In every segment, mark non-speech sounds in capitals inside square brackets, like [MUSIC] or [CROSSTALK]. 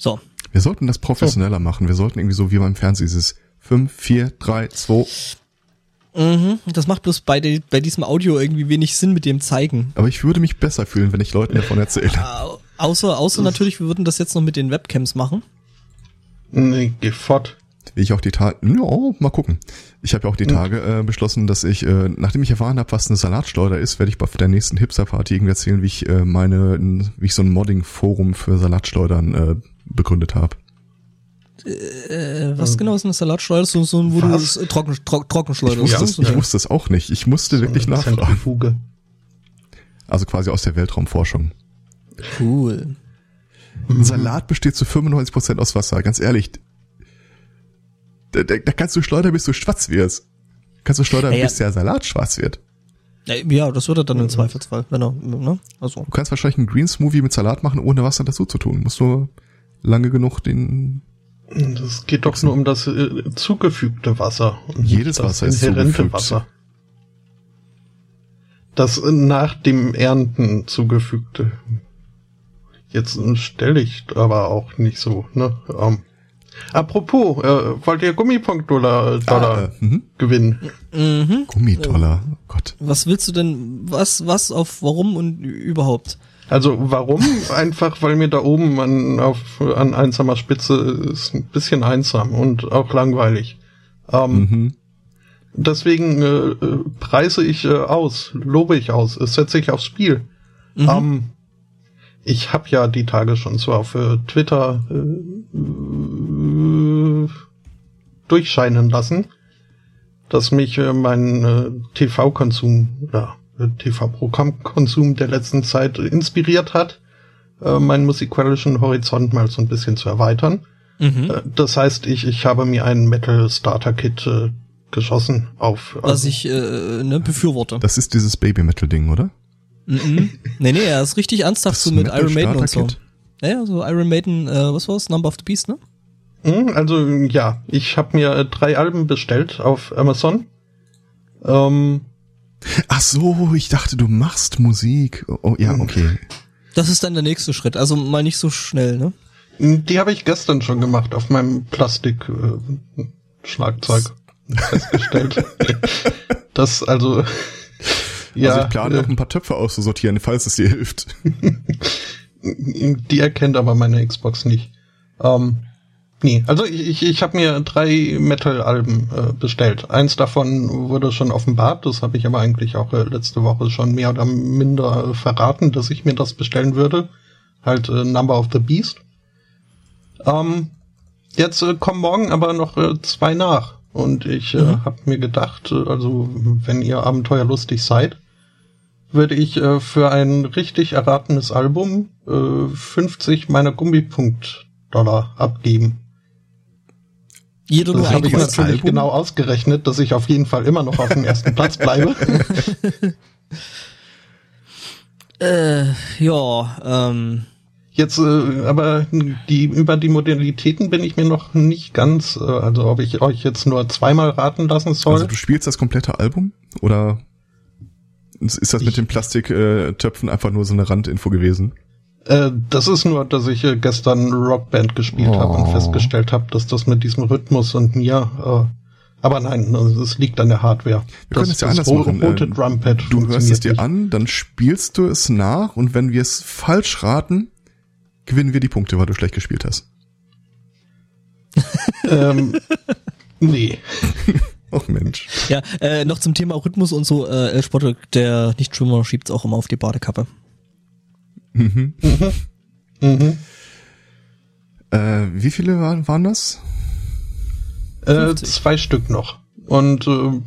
So. Wir sollten das professioneller oh. machen. Wir sollten irgendwie so wie beim Fernsehen dieses 5, 4, 3, 2. Mhm, das macht bloß bei, de, bei diesem Audio irgendwie wenig Sinn mit dem Zeigen. Aber ich würde mich besser fühlen, wenn ich Leuten davon erzähle. [LAUGHS] außer, außer natürlich, wir würden das jetzt noch mit den Webcams machen. Nee, geh fort. Wie ich auch die Tage, ja, mal gucken. Ich habe ja auch die hm. Tage äh, beschlossen, dass ich, äh, nachdem ich erfahren habe, was eine Salatschleuder ist, werde ich bei der nächsten Hipster-Party irgendwie erzählen, wie ich äh, meine, wie ich so ein Modding-Forum für Salatschleudern äh, begründet habe. Äh, was genau ist eine Salatschleuder? So, so wo was? du Trocken, Trocken, Trockenschleuder ich wusste, ja. ich wusste es auch nicht. Ich musste so wirklich nachfragen. Also quasi aus der Weltraumforschung. Cool. Ein Salat besteht zu 95% aus Wasser. Ganz ehrlich, da, da, da kannst du schleudern, bis du schwarz wirst. Kannst du schleudern, ja, bis der Salat schwarz wird. Ja, das wird er dann im Zweifelsfall, wenn er, ne? Also. Du kannst wahrscheinlich einen Green Smoothie mit Salat machen, ohne Wasser dazu zu tun. Musst du lange genug den. Das geht doch nur um das äh, zugefügte Wasser. Jedes Wasser ist zugefügt. Wasser. Das nach dem Ernten zugefügte. Jetzt stelle ich aber auch nicht so, ne? Ähm, Apropos, äh, wollt ihr Gummipunkt-Dollar Dollar, ah, äh, mhm. gewinnen? Mhm. Gummidollar, oh Gott. Was willst du denn, was, was, auf warum und überhaupt? Also warum? [LAUGHS] Einfach, weil mir da oben an, auf, an einsamer Spitze ist ein bisschen einsam und auch langweilig. Ähm, mhm. Deswegen äh, preise ich äh, aus, lobe ich aus, setze ich aufs Spiel. Mhm. Ähm, ich habe ja die Tage schon zwar auf äh, Twitter äh, durchscheinen lassen, dass mich äh, mein äh, TV-Konsum oder äh, TV-Programmkonsum der letzten Zeit inspiriert hat, äh, meinen musikalischen Horizont mal so ein bisschen zu erweitern. Mhm. Äh, das heißt, ich, ich habe mir einen Metal Starter Kit äh, geschossen auf. Also, Was ich äh, ne, befürworte. Das ist dieses Baby Metal Ding, oder? Mhm. nee, nee, er ist richtig ernsthaft so mit Iron Maiden und so. Naja, so Iron Maiden, äh, was war's? Number of the Beast, ne? Mhm, also ja, ich habe mir äh, drei Alben bestellt auf Amazon. Ähm, Ach so, ich dachte, du machst Musik. Oh ja, mhm. okay. Das ist dann der nächste Schritt. Also mal nicht so schnell, ne? Die habe ich gestern schon gemacht auf meinem Plastik-Schlagzeug äh, [LAUGHS] festgestellt. das also [LAUGHS] ja, also ich plane äh, noch ein paar Töpfe auszusortieren, falls es dir hilft. [LAUGHS] Die erkennt aber meine Xbox nicht. Ähm, nee, also ich, ich, ich habe mir drei Metal-Alben äh, bestellt. Eins davon wurde schon offenbart, das habe ich aber eigentlich auch äh, letzte Woche schon mehr oder minder verraten, dass ich mir das bestellen würde. Halt äh, Number of the Beast. Ähm, jetzt äh, kommen morgen aber noch äh, zwei nach. Und ich äh, mhm. habe mir gedacht, äh, also wenn ihr abenteuerlustig seid, würde ich äh, für ein richtig erratenes Album äh, 50 meiner Gummipunkt-Dollar abgeben. Jeder das habe ich natürlich Album? genau ausgerechnet, dass ich auf jeden Fall immer noch auf dem ersten Platz bleibe. [LAUGHS] äh, ja, ähm, Jetzt, äh, aber die, über die Modalitäten bin ich mir noch nicht ganz, äh, also ob ich euch jetzt nur zweimal raten lassen soll. Also du spielst das komplette Album oder ist das mit den Plastiktöpfen einfach nur so eine Randinfo gewesen? Äh, das ist nur, dass ich äh, gestern Rockband gespielt oh. habe und festgestellt habe, dass das mit diesem Rhythmus und mir äh, aber nein, also es liegt an der Hardware. Wir können es ja anders machen. Rote ähm, Drumpad du hörst es dir nicht. an, dann spielst du es nach und wenn wir es falsch raten, gewinnen wir die Punkte, weil du schlecht gespielt hast. [LAUGHS] ähm, nee. [LAUGHS] Och Mensch. Ja, äh, noch zum Thema Rhythmus und so, äh, El Spotto, der Nicht-Schwimmer schiebt's auch immer auf die Badekappe. Mhm. Mhm. mhm. Äh, wie viele waren, waren das? Äh, zwei Stück noch. Und äh,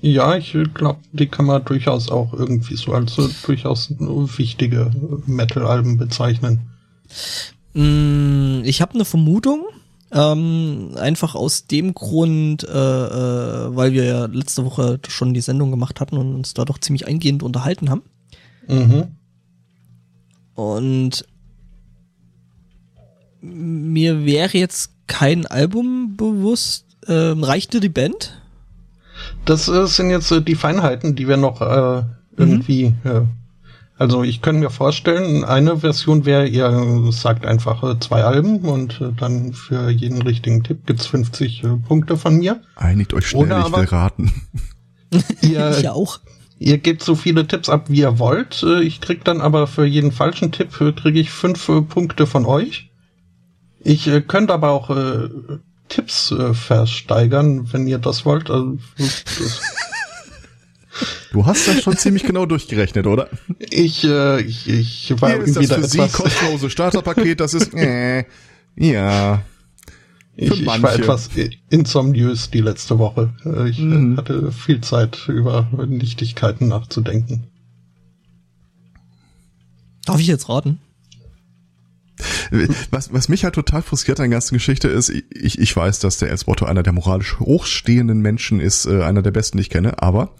ja, ich glaube, die kann man durchaus auch irgendwie so als äh, durchaus wichtige Metal-Alben bezeichnen. Mm, ich habe eine Vermutung. Ähm, einfach aus dem Grund, äh, äh, weil wir ja letzte Woche schon die Sendung gemacht hatten und uns da doch ziemlich eingehend unterhalten haben. Mhm. Und mir wäre jetzt kein Album bewusst. Ähm, reicht dir die Band? Das äh, sind jetzt äh, die Feinheiten, die wir noch äh, irgendwie mhm. Also ich könnte mir vorstellen, eine Version wäre, ihr sagt einfach äh, zwei Alben und äh, dann für jeden richtigen Tipp gibt's 50 äh, Punkte von mir. Einigt euch schnell, Oder ich aber- will raten. [LAUGHS] Ihr, Ich auch. Ihr gebt so viele Tipps ab, wie ihr wollt. Äh, Ich krieg dann aber für jeden falschen Tipp äh, kriege ich fünf äh, Punkte von euch. Ich äh, könnte aber auch äh, Tipps äh, versteigern, wenn ihr das wollt. Also, das, Du hast das schon ziemlich genau durchgerechnet, oder? ich, äh, ich, ich war Hier ist das wieder für Sie etwas, kostenlose Starterpaket, das ist, [LAUGHS] äh, ja. Ich, ich war etwas insomniös die letzte Woche. Äh, Ich äh, Mhm. hatte viel Zeit über Nichtigkeiten nachzudenken. Darf ich jetzt raten? Was, was mich halt total frustriert an der ganzen Geschichte ist, ich, ich weiß, dass der Elsbotto einer der moralisch hochstehenden Menschen ist, äh, einer der besten, die ich kenne, aber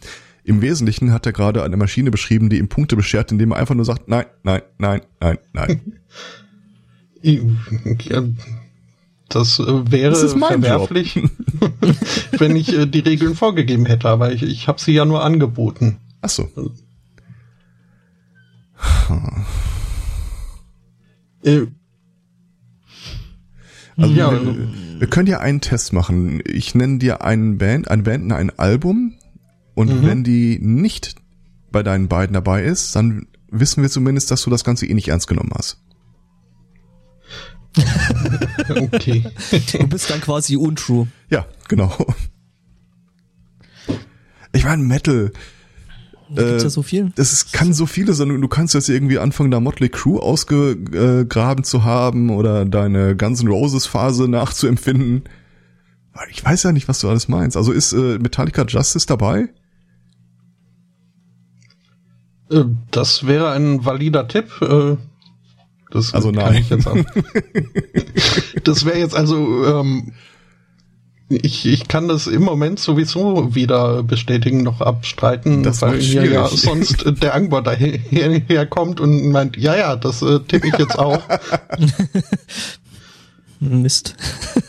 im Wesentlichen hat er gerade eine Maschine beschrieben, die ihm Punkte beschert, indem er einfach nur sagt, nein, nein, nein, nein, nein. [LAUGHS] Ja, das äh, wäre Das verwerflich, [LAUGHS] wenn ich äh, die Regeln vorgegeben hätte, aber ich, ich habe sie ja nur angeboten. Ach so. Äh, Also Ja, wir, wir können ja einen Test machen. Ich nenne dir einen Band, eine Band, ein Album und Mhm. wenn die nicht bei deinen beiden dabei ist, dann wissen wir zumindest, dass du das Ganze eh nicht ernst genommen hast. [LAUGHS] okay. Du bist dann quasi untrue. Ja, genau. Ich meine, Metal, Da gibt's Äh, ja so viel. das ist, kann so viele sein. Du kannst jetzt irgendwie anfangen, da Motley Crue ausgegraben zu haben oder deine Guns N' Roses Phase nachzuempfinden. Ich weiß ja nicht, was du alles meinst. Also ist äh, Metallica Justice dabei? Äh, das wäre ein valider Tipp. Äh, das Also kann nein. ich jetzt an. [LAUGHS] das wäre jetzt also, ähm, ich, ich kann das im Moment sowieso weder bestätigen noch abstreiten, Das weil mir ja schwierig. sonst der Angbar daher kommt und meint, ja, ja, das äh, tippe ich jetzt auch. [LAUGHS] Mist.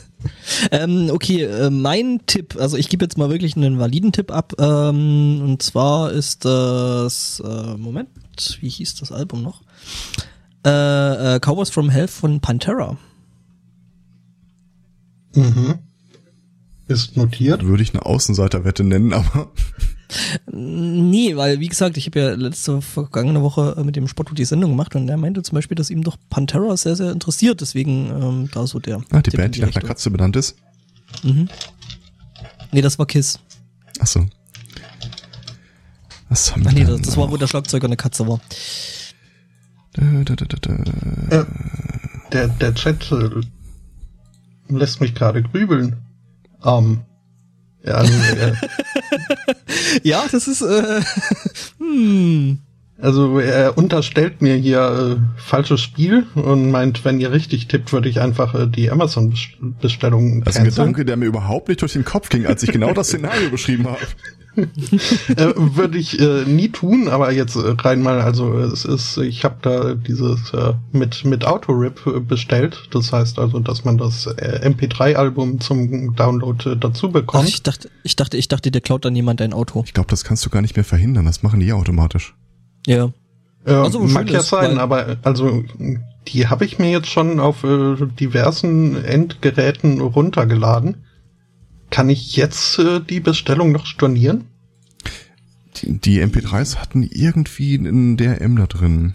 [LAUGHS] ähm, okay, äh, mein Tipp, also ich gebe jetzt mal wirklich einen validen Tipp ab. Ähm, und zwar ist das, äh, Moment, wie hieß das Album noch? Äh, äh, Cowboys from Hell von Pantera. mhm. Ist notiert. Würde ich eine Außenseiterwette nennen, aber [LAUGHS] Nee, weil wie gesagt, ich habe ja letzte vergangene Woche äh, mit dem Spotto die Sendung gemacht und er meinte zum Beispiel, dass ihm doch Pantera sehr, sehr interessiert. Deswegen ähm, da so der. ah, die Tipp Band, die nach einer. Katze benannt ist. Nee, das war Kiss. Ach so. Was haben wir Ach nee, denn das, das war, wo der Schlagzeuger eine Katze war. Äh, der, der Chat äh, lässt mich gerade grübeln. Ähm, ja, also, [LAUGHS] Ja, das ist, äh, [LAUGHS] hm. Also er unterstellt mir hier äh, falsches Spiel und meint, wenn ihr richtig tippt, würde ich einfach äh, die Amazon-Bestellung Das ist ein canceln. Gedanke, der mir überhaupt nicht durch den Kopf ging, als ich genau das Szenario beschrieben habe. [LAUGHS] Äh, würde ich äh, nie tun, aber jetzt äh, rein mal, also es ist, ich habe da dieses äh, mit mit Autorip äh, bestellt. Das heißt also, dass man das äh, MP3-Album zum Download äh, dazu Ach, bekommt. ich dachte, ich dachte, ich dachte, der klaut dann jemand dein Auto. Ich glaube, das kannst du gar nicht mehr verhindern. Das machen die automatisch. Ja. Äh, Also, mag ja sein, weil- aber also die habe ich mir jetzt schon auf äh, diversen Endgeräten runtergeladen. Kann ich jetzt äh, die Bestellung noch stornieren? Die, die MP3s hatten irgendwie einen DRM da drin.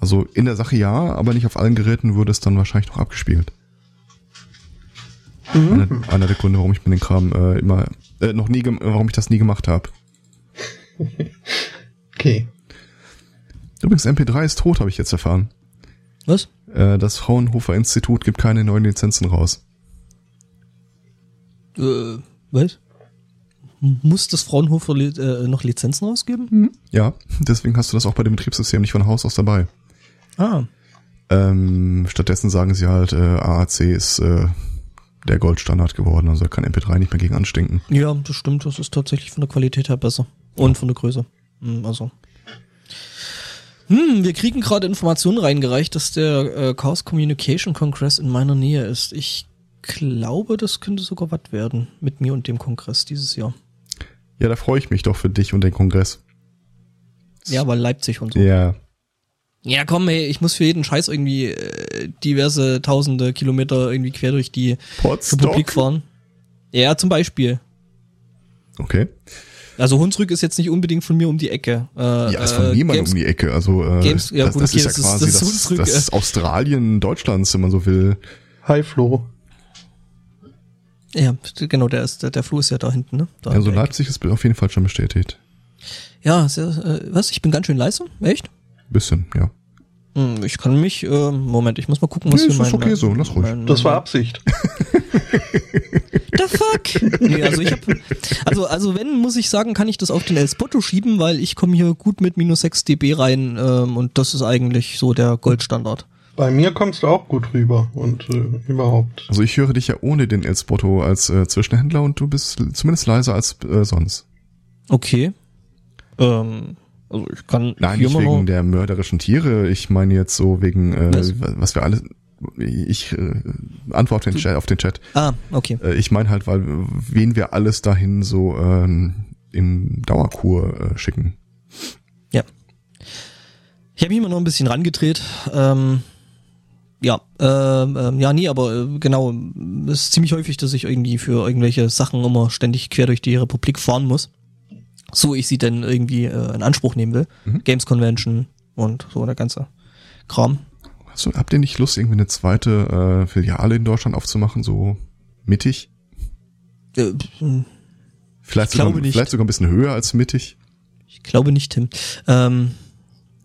Also in der Sache ja, aber nicht auf allen Geräten wurde es dann wahrscheinlich noch abgespielt. Einer, einer der Gründe, warum ich mir den Kram äh, immer äh, noch nie, warum ich das nie gemacht habe. [LAUGHS] Okay. Übrigens, MP3 ist tot, habe ich jetzt erfahren. Was? Äh, das Fraunhofer Institut gibt keine neuen Lizenzen raus. Äh, was? Muss das Fraunhofer li äh, noch Lizenzen rausgeben? Ja, deswegen hast du das auch bei dem Betriebssystem nicht von Haus aus dabei. Ah. Ähm, stattdessen sagen sie halt, äh, AAC ist äh, der Goldstandard geworden, also kann MP3 nicht mehr gegen anstinken. Ja, das stimmt. Das ist tatsächlich von der Qualität her besser. Und von der Größe. Hm, Also. Hm, wir kriegen gerade Informationen reingereicht, dass der äh, Chaos Communication Congress in meiner Nähe ist. Ich glaube, das könnte sogar was werden mit mir und dem Kongress dieses Jahr. Ja, da freue ich mich doch für dich und den Kongress. Ja, weil Leipzig und so. Ja. Ja, komm, ey, ich muss für jeden Scheiß irgendwie äh, diverse tausende Kilometer irgendwie quer durch die Potsdok? Republik fahren. Ja, zum Beispiel. Okay. Also Hunsrück ist jetzt nicht unbedingt von mir um die Ecke. Äh, Ja, ist von äh, niemandem um die Ecke. Also äh, Games- ja, das, gut, das okay, ist ja das ist- quasi das ist das, Hunsrück, das, äh. Australien Deutschlands, wenn man so will. Hi Flo. Ja, genau, der ist der, der Fluss ist ja da hinten, ne? Da Also Leipzig ist auf jeden Fall schon bestätigt. Ja, sehr, äh, was? Ich bin ganz schön leise? Echt? Bisschen, ja. Hm, ich kann mich, äh, Moment, ich muss mal gucken, was Nee, hier ist mein, okay so, lass ruhig. mein- Das war Absicht. [LAUGHS] The fuck? nee, also ich hab, also, also wenn, muss ich sagen, kann ich das auf den El schieben, weil ich komme hier gut mit minus 6 dB rein ähm, und das ist eigentlich so der Goldstandard. Bei mir kommst du auch gut rüber und äh, überhaupt. Also ich höre dich ja ohne den Elspoto als äh, Zwischenhändler und du bist zumindest leiser als äh, sonst. Okay. Ähm, also ich kann Nein, nicht wegen noch, der mörderischen Tiere. Ich meine jetzt so wegen, äh, Was? was wir alle. Ich äh, antworte den Chat, auf den Chat. Ah, okay. Äh, ich meine halt, weil wen wir alles dahin so ähm, in Dauerkur äh, schicken. Ja. Ich habe mich immer noch ein bisschen rangedreht. Ähm, ja, ähm, ähm, ja, nee, aber äh, genau, es ist ziemlich häufig, dass ich irgendwie für irgendwelche Sachen immer ständig quer durch die Republik fahren muss. So ich sie denn irgendwie äh, in Anspruch nehmen will. Mhm. Games Convention und so der ganze Kram. Hast du, habt ihr nicht Lust, irgendwie eine zweite äh, Filiale in Deutschland aufzumachen, so mittig? Äh, Vielleicht, Ich sogar, vielleicht sogar ein bisschen höher als mittig? ich glaube nicht, Tim. Ähm,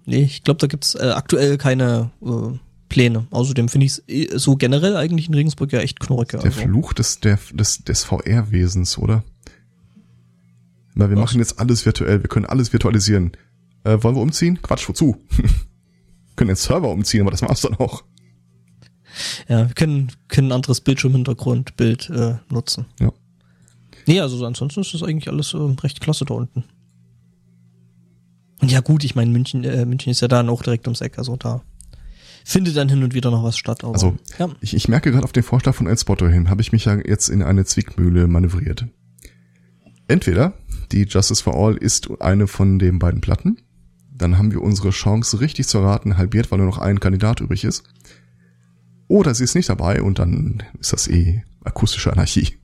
nee, ich glaube, da gibt's äh, aktuell keine äh, Pläne. Außerdem finde ich es so generell eigentlich in Regensburg ja echt knorrig. Der also. Fluch des, der, des, des VR-Wesens, oder? Weil wir Was? machen jetzt alles virtuell, wir können alles virtualisieren. Äh, wollen wir umziehen? Quatsch, wozu? [LAUGHS] können den Server umziehen, aber das war's dann auch. Ja, wir können, können ein anderes Bildschirmhintergrundbild äh, nutzen. Ja. Nee, also so ansonsten ist das eigentlich alles äh, recht klasse da unten. Und ja gut, ich meine, München, äh, München ist ja dann auch direkt ums Eck, also da findet dann hin und wieder noch was statt. Aber, Also, ja. Ich, ich merke gerade auf den Vorschlag von Elspotto hin, habe ich mich ja jetzt in eine Zwickmühle manövriert. Entweder die Justice for All ist eine von den beiden Platten, dann haben wir unsere Chance richtig zu raten halbiert, weil nur noch ein Kandidat übrig ist. Oder sie ist nicht dabei und dann ist das eh akustische Anarchie.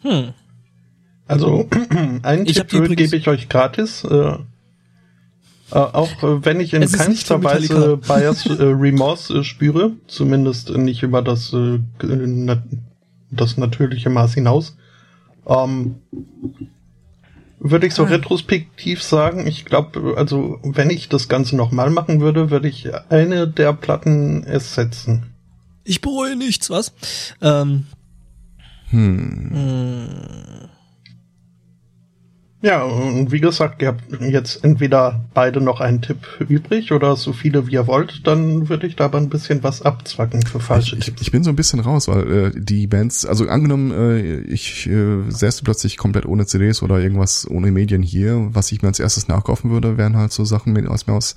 Hm. Also [CLEARS THROAT] einen Ich Tipp gebe ich euch gratis. Äh, äh, auch äh, wenn ich in keinster Weise. Bias [LAUGHS] äh, Remorse äh, spüre, zumindest nicht über das, äh, nat das natürliche Maß hinaus, ähm, würde ich so Ah. retrospektiv sagen, ich glaube, also wenn ich das Ganze nochmal machen würde, würde ich eine der Platten ersetzen. Ich bereue nichts, was? Ähm, Hm. Ja, und wie gesagt, ihr habt jetzt entweder beide noch einen Tipp übrig oder so viele wie ihr wollt, dann würde ich da aber ein bisschen was abzwacken für Ich, falsche ich, Tipps. ich bin so ein bisschen raus, weil äh, die Bands, also angenommen, äh, ich äh, säße plötzlich komplett ohne CDs oder irgendwas ohne Medien hier, was ich mir als erstes nachkaufen würde, wären halt so Sachen, mit, aus mir aus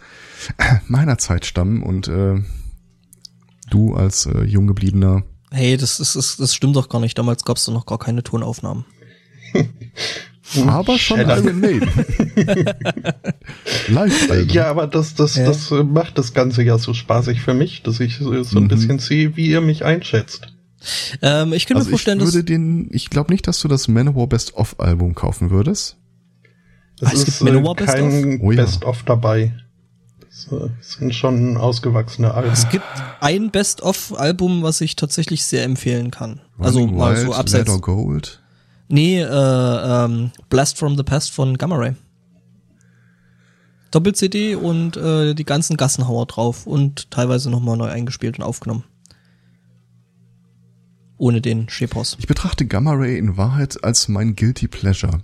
[CLEARS THROAT] meiner Zeit stammen und äh, du als äh, jung gebliebener hey, das, ist, das, das stimmt doch gar nicht. Damals gab es doch noch gar keine Tonaufnahmen. [LAUGHS] aber schon. Iron Maiden. Live. Ja, aber das, das, Ja. das äh, macht das Ganze ja so spaßig für mich, dass ich so ein Mhm. bisschen sehe, wie ihr mich einschätzt. Ähm, ich könnte Also mir ich vorstellen, dass würde den, ich glaube nicht, dass du das Manowar Best of Album kaufen würdest. Es Ah, es ist gibt äh, Manowar Best kein Oh ja. Best-of dabei. Das äh, sind schon ausgewachsene Alben. es gibt ein Best-of-Album, was ich tatsächlich sehr empfehlen kann. also Running mal Wild, so abseits. Red or Gold. Nee, äh, ähm, Blast from the Past von Gamma Ray. Doppel-CD und äh, die ganzen Gassenhauer drauf und teilweise nochmal neu eingespielt und aufgenommen. Ohne den Schepos. Ich betrachte Gamma Ray in Wahrheit als mein Guilty Pleasure.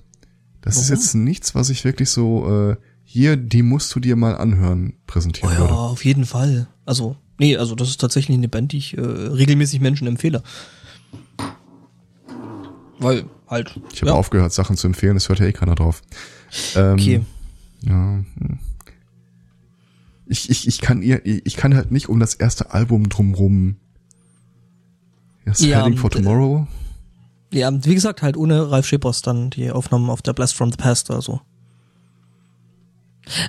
Das ist Warum? jetzt nichts, was ich wirklich so, äh, hier, die musst du dir mal anhören, Oh präsentieren ja, würde. auf jeden Fall. Also, nee, also das ist tatsächlich eine Band, die ich äh, regelmäßig Menschen empfehle. Weil, halt. Ich habe ja, aufgehört, Sachen zu empfehlen, es hört ja eh keiner drauf. Ähm, Okay. Ja. hm. Ich, ich, ich kann ihr, ich kann halt nicht um das erste Album drumrum. Das Ja, Heading for äh, Tomorrow. Ja, wie gesagt, halt ohne Ralf Schepos dann die Aufnahmen auf der Blast from the Past oder so.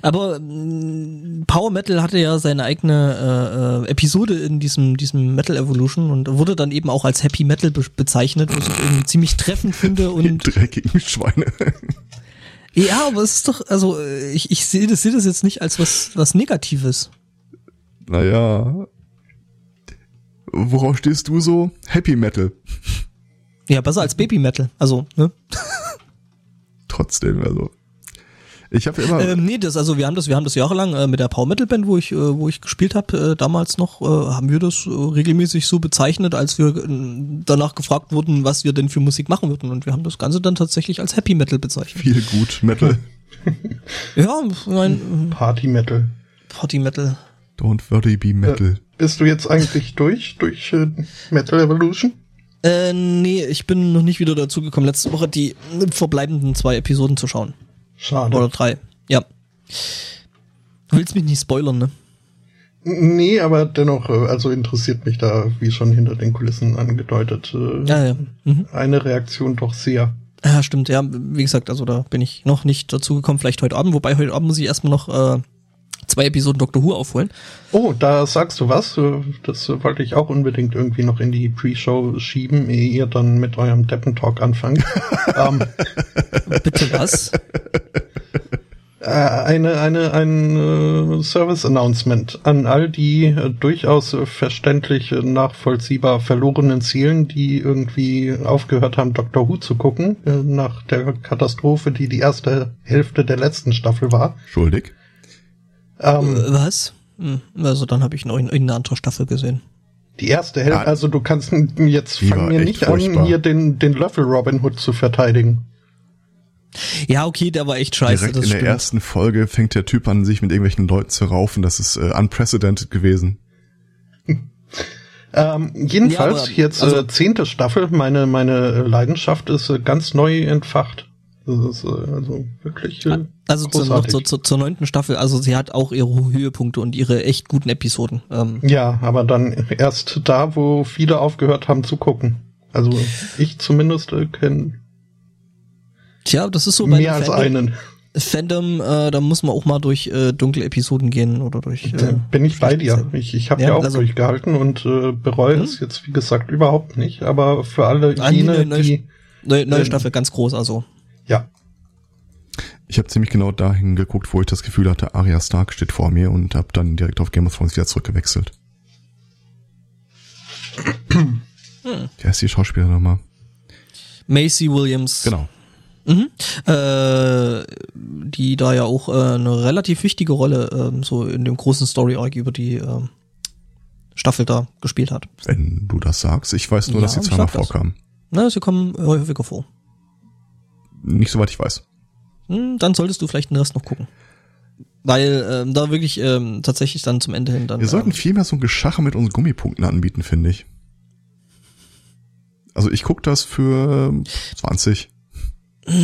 Aber mh, Power Metal hatte ja seine eigene äh, äh, Episode in diesem, diesem Metal Evolution und wurde dann eben auch als Happy Metal be bezeichnet, was ich irgendwie ziemlich treffend finde Die und dreckigen Schweine. ja, aber es ist doch, also äh, ich, ich sehe das, sehe das jetzt nicht als was, was Negatives. naja. Worauf stehst du so? Happy Metal. Ja, besser als Baby Metal. Also, ne? Trotzdem, also. Ich habe immer. Ähm, nee, das, also wir haben das, wir haben das jahrelang äh, mit der Power Metal Band, wo ich, äh, wo ich gespielt habe, äh, damals noch, äh, haben wir das äh, regelmäßig so bezeichnet, als wir äh, danach gefragt wurden, was wir denn für Musik machen würden. Und wir haben das Ganze dann tatsächlich als Happy Metal bezeichnet. viel gut Metal. [LAUGHS] Ja, mein Party Metal. Party Metal. Don't worry, be Metal. Bist du jetzt eigentlich durch, durch äh, Metal Evolution? Äh, nee, ich bin noch nicht wieder dazu gekommen, letzte Woche die verbleibenden zwei Episoden zu schauen. Schade. Oder drei. Ja. Du willst mich nicht spoilern, ne? Nee, aber dennoch, äh, also interessiert mich da, wie schon hinter den Kulissen angedeutet, äh, Ja, ja. Mhm. eine Reaktion doch sehr. Ja, stimmt, ja. Wie gesagt, also da bin ich noch nicht dazu gekommen, vielleicht heute Abend, wobei heute Abend muss ich erstmal noch äh, zwei Episoden Doctor Who aufholen. Oh, da sagst du was. Das wollte ich auch unbedingt irgendwie noch in die Pre-Show schieben, ehe ihr dann mit eurem Deppentalk anfangt. [LAUGHS] ähm, Bitte was? äh, eine, eine, ein äh, Service-Announcement an all die äh, durchaus verständlich nachvollziehbar verlorenen Seelen, die irgendwie aufgehört haben, Doctor Who zu gucken, nach der Katastrophe, die die erste Hälfte der letzten Staffel war. Schuldig. Ähm, Äh, was? Hm, Also dann habe ich noch in- irgendeine andere Staffel gesehen. Die erste Hälfte, Ja. also du kannst jetzt fang mir nicht furchtbar. an, hier den, den Löffel Robin Hood zu verteidigen. Ja, okay, der war echt scheiße, Direkt das in der stimmt. ersten Folge fängt der Typ an, sich mit irgendwelchen Leuten zu raufen. Das ist äh, unprecedented gewesen. [LAUGHS] Ähm, jedenfalls, Ja, aber, jetzt also- äh, zehnte Staffel, meine, meine Leidenschaft ist äh, ganz neu entfacht. Das ist äh, also wirklich äh, Also zur, noch zur, zur, zur neunten Staffel, also sie hat auch ihre Höhepunkte und ihre echt guten Episoden. Ähm, Ja, aber dann erst da, wo viele aufgehört haben zu gucken. Also ich zumindest äh, kenne tja, das ist so bei mehr als Fandom, einen. Fandom äh, da muss man auch mal durch äh, dunkle Episoden gehen oder durch. Äh, bin ich bei dir. Ich, ich habe Ja, ja, auch also- durchgehalten und äh, bereue Hm? es jetzt, wie gesagt, überhaupt nicht. Aber für alle jene, die... Neue, neue Ähm, Staffel ganz groß, also. Ja, Ich habe ziemlich genau dahin geguckt, wo ich das Gefühl hatte, Arya Stark steht vor mir und habe dann direkt auf Game of Thrones wieder zurückgewechselt. Wer ist die Schauspielerin nochmal? Macy Williams. Genau. Mhm. Äh, die da ja auch äh, eine relativ wichtige Rolle ähm, so in dem großen Story-Arc über die ähm, Staffel da gespielt hat. Wenn du das sagst. Ich weiß nur, Ja, dass sie zweimal vorkam. Na, sie kommen häufiger vor. Nicht soweit ich weiß. Hm, dann solltest du vielleicht den Rest noch gucken. Weil ähm, da wirklich ähm, tatsächlich dann zum Ende hin dann. Wir sollten ähm, viel mehr so ein Geschache mit unseren Gummipunkten anbieten, finde ich. Also ich guck das für 20. [LAUGHS]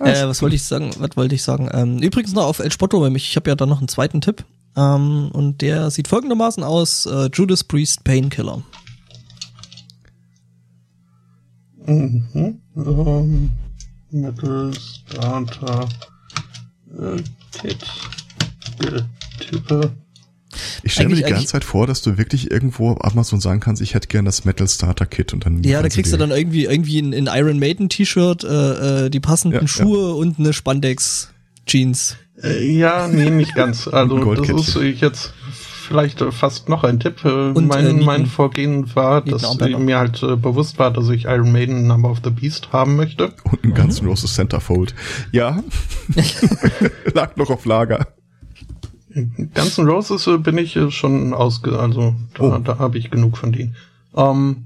Äh, was wollte ich sagen? Was wollte ich sagen? Ähm, übrigens noch auf El Spotto, nämlich ich habe ja da noch einen zweiten Tipp. Ähm, und der sieht folgendermaßen aus: äh, Judas Priest Painkiller. Mhm. Ähm, Metal Starter äh, Kit Tippe. Ich stelle mir die ganze Zeit vor, dass du wirklich irgendwo auf Amazon sagen kannst, ich hätte gern das Metal Starter Kit und dann Ja, da kriegst du dann irgendwie irgendwie ein, ein Iron Maiden T-Shirt, äh, äh, die passenden Ja, Schuhe und eine Spandex Jeans. Äh, ja, nee, nicht ganz. [LAUGHS] Also das ist äh, jetzt vielleicht äh, fast noch ein Tipp. Äh, Und, mein, äh, mein Vorgehen war, dass äh, mir halt äh, bewusst war, dass ich Iron Maiden Number of the Beast haben möchte. Und ein Guns N' Roses Centerfold. Ja. [LAUGHS] Lag noch auf Lager. Guns N' Roses äh, bin ich äh, schon ausge... Also da, Oh. da habe ich genug von denen. Ähm,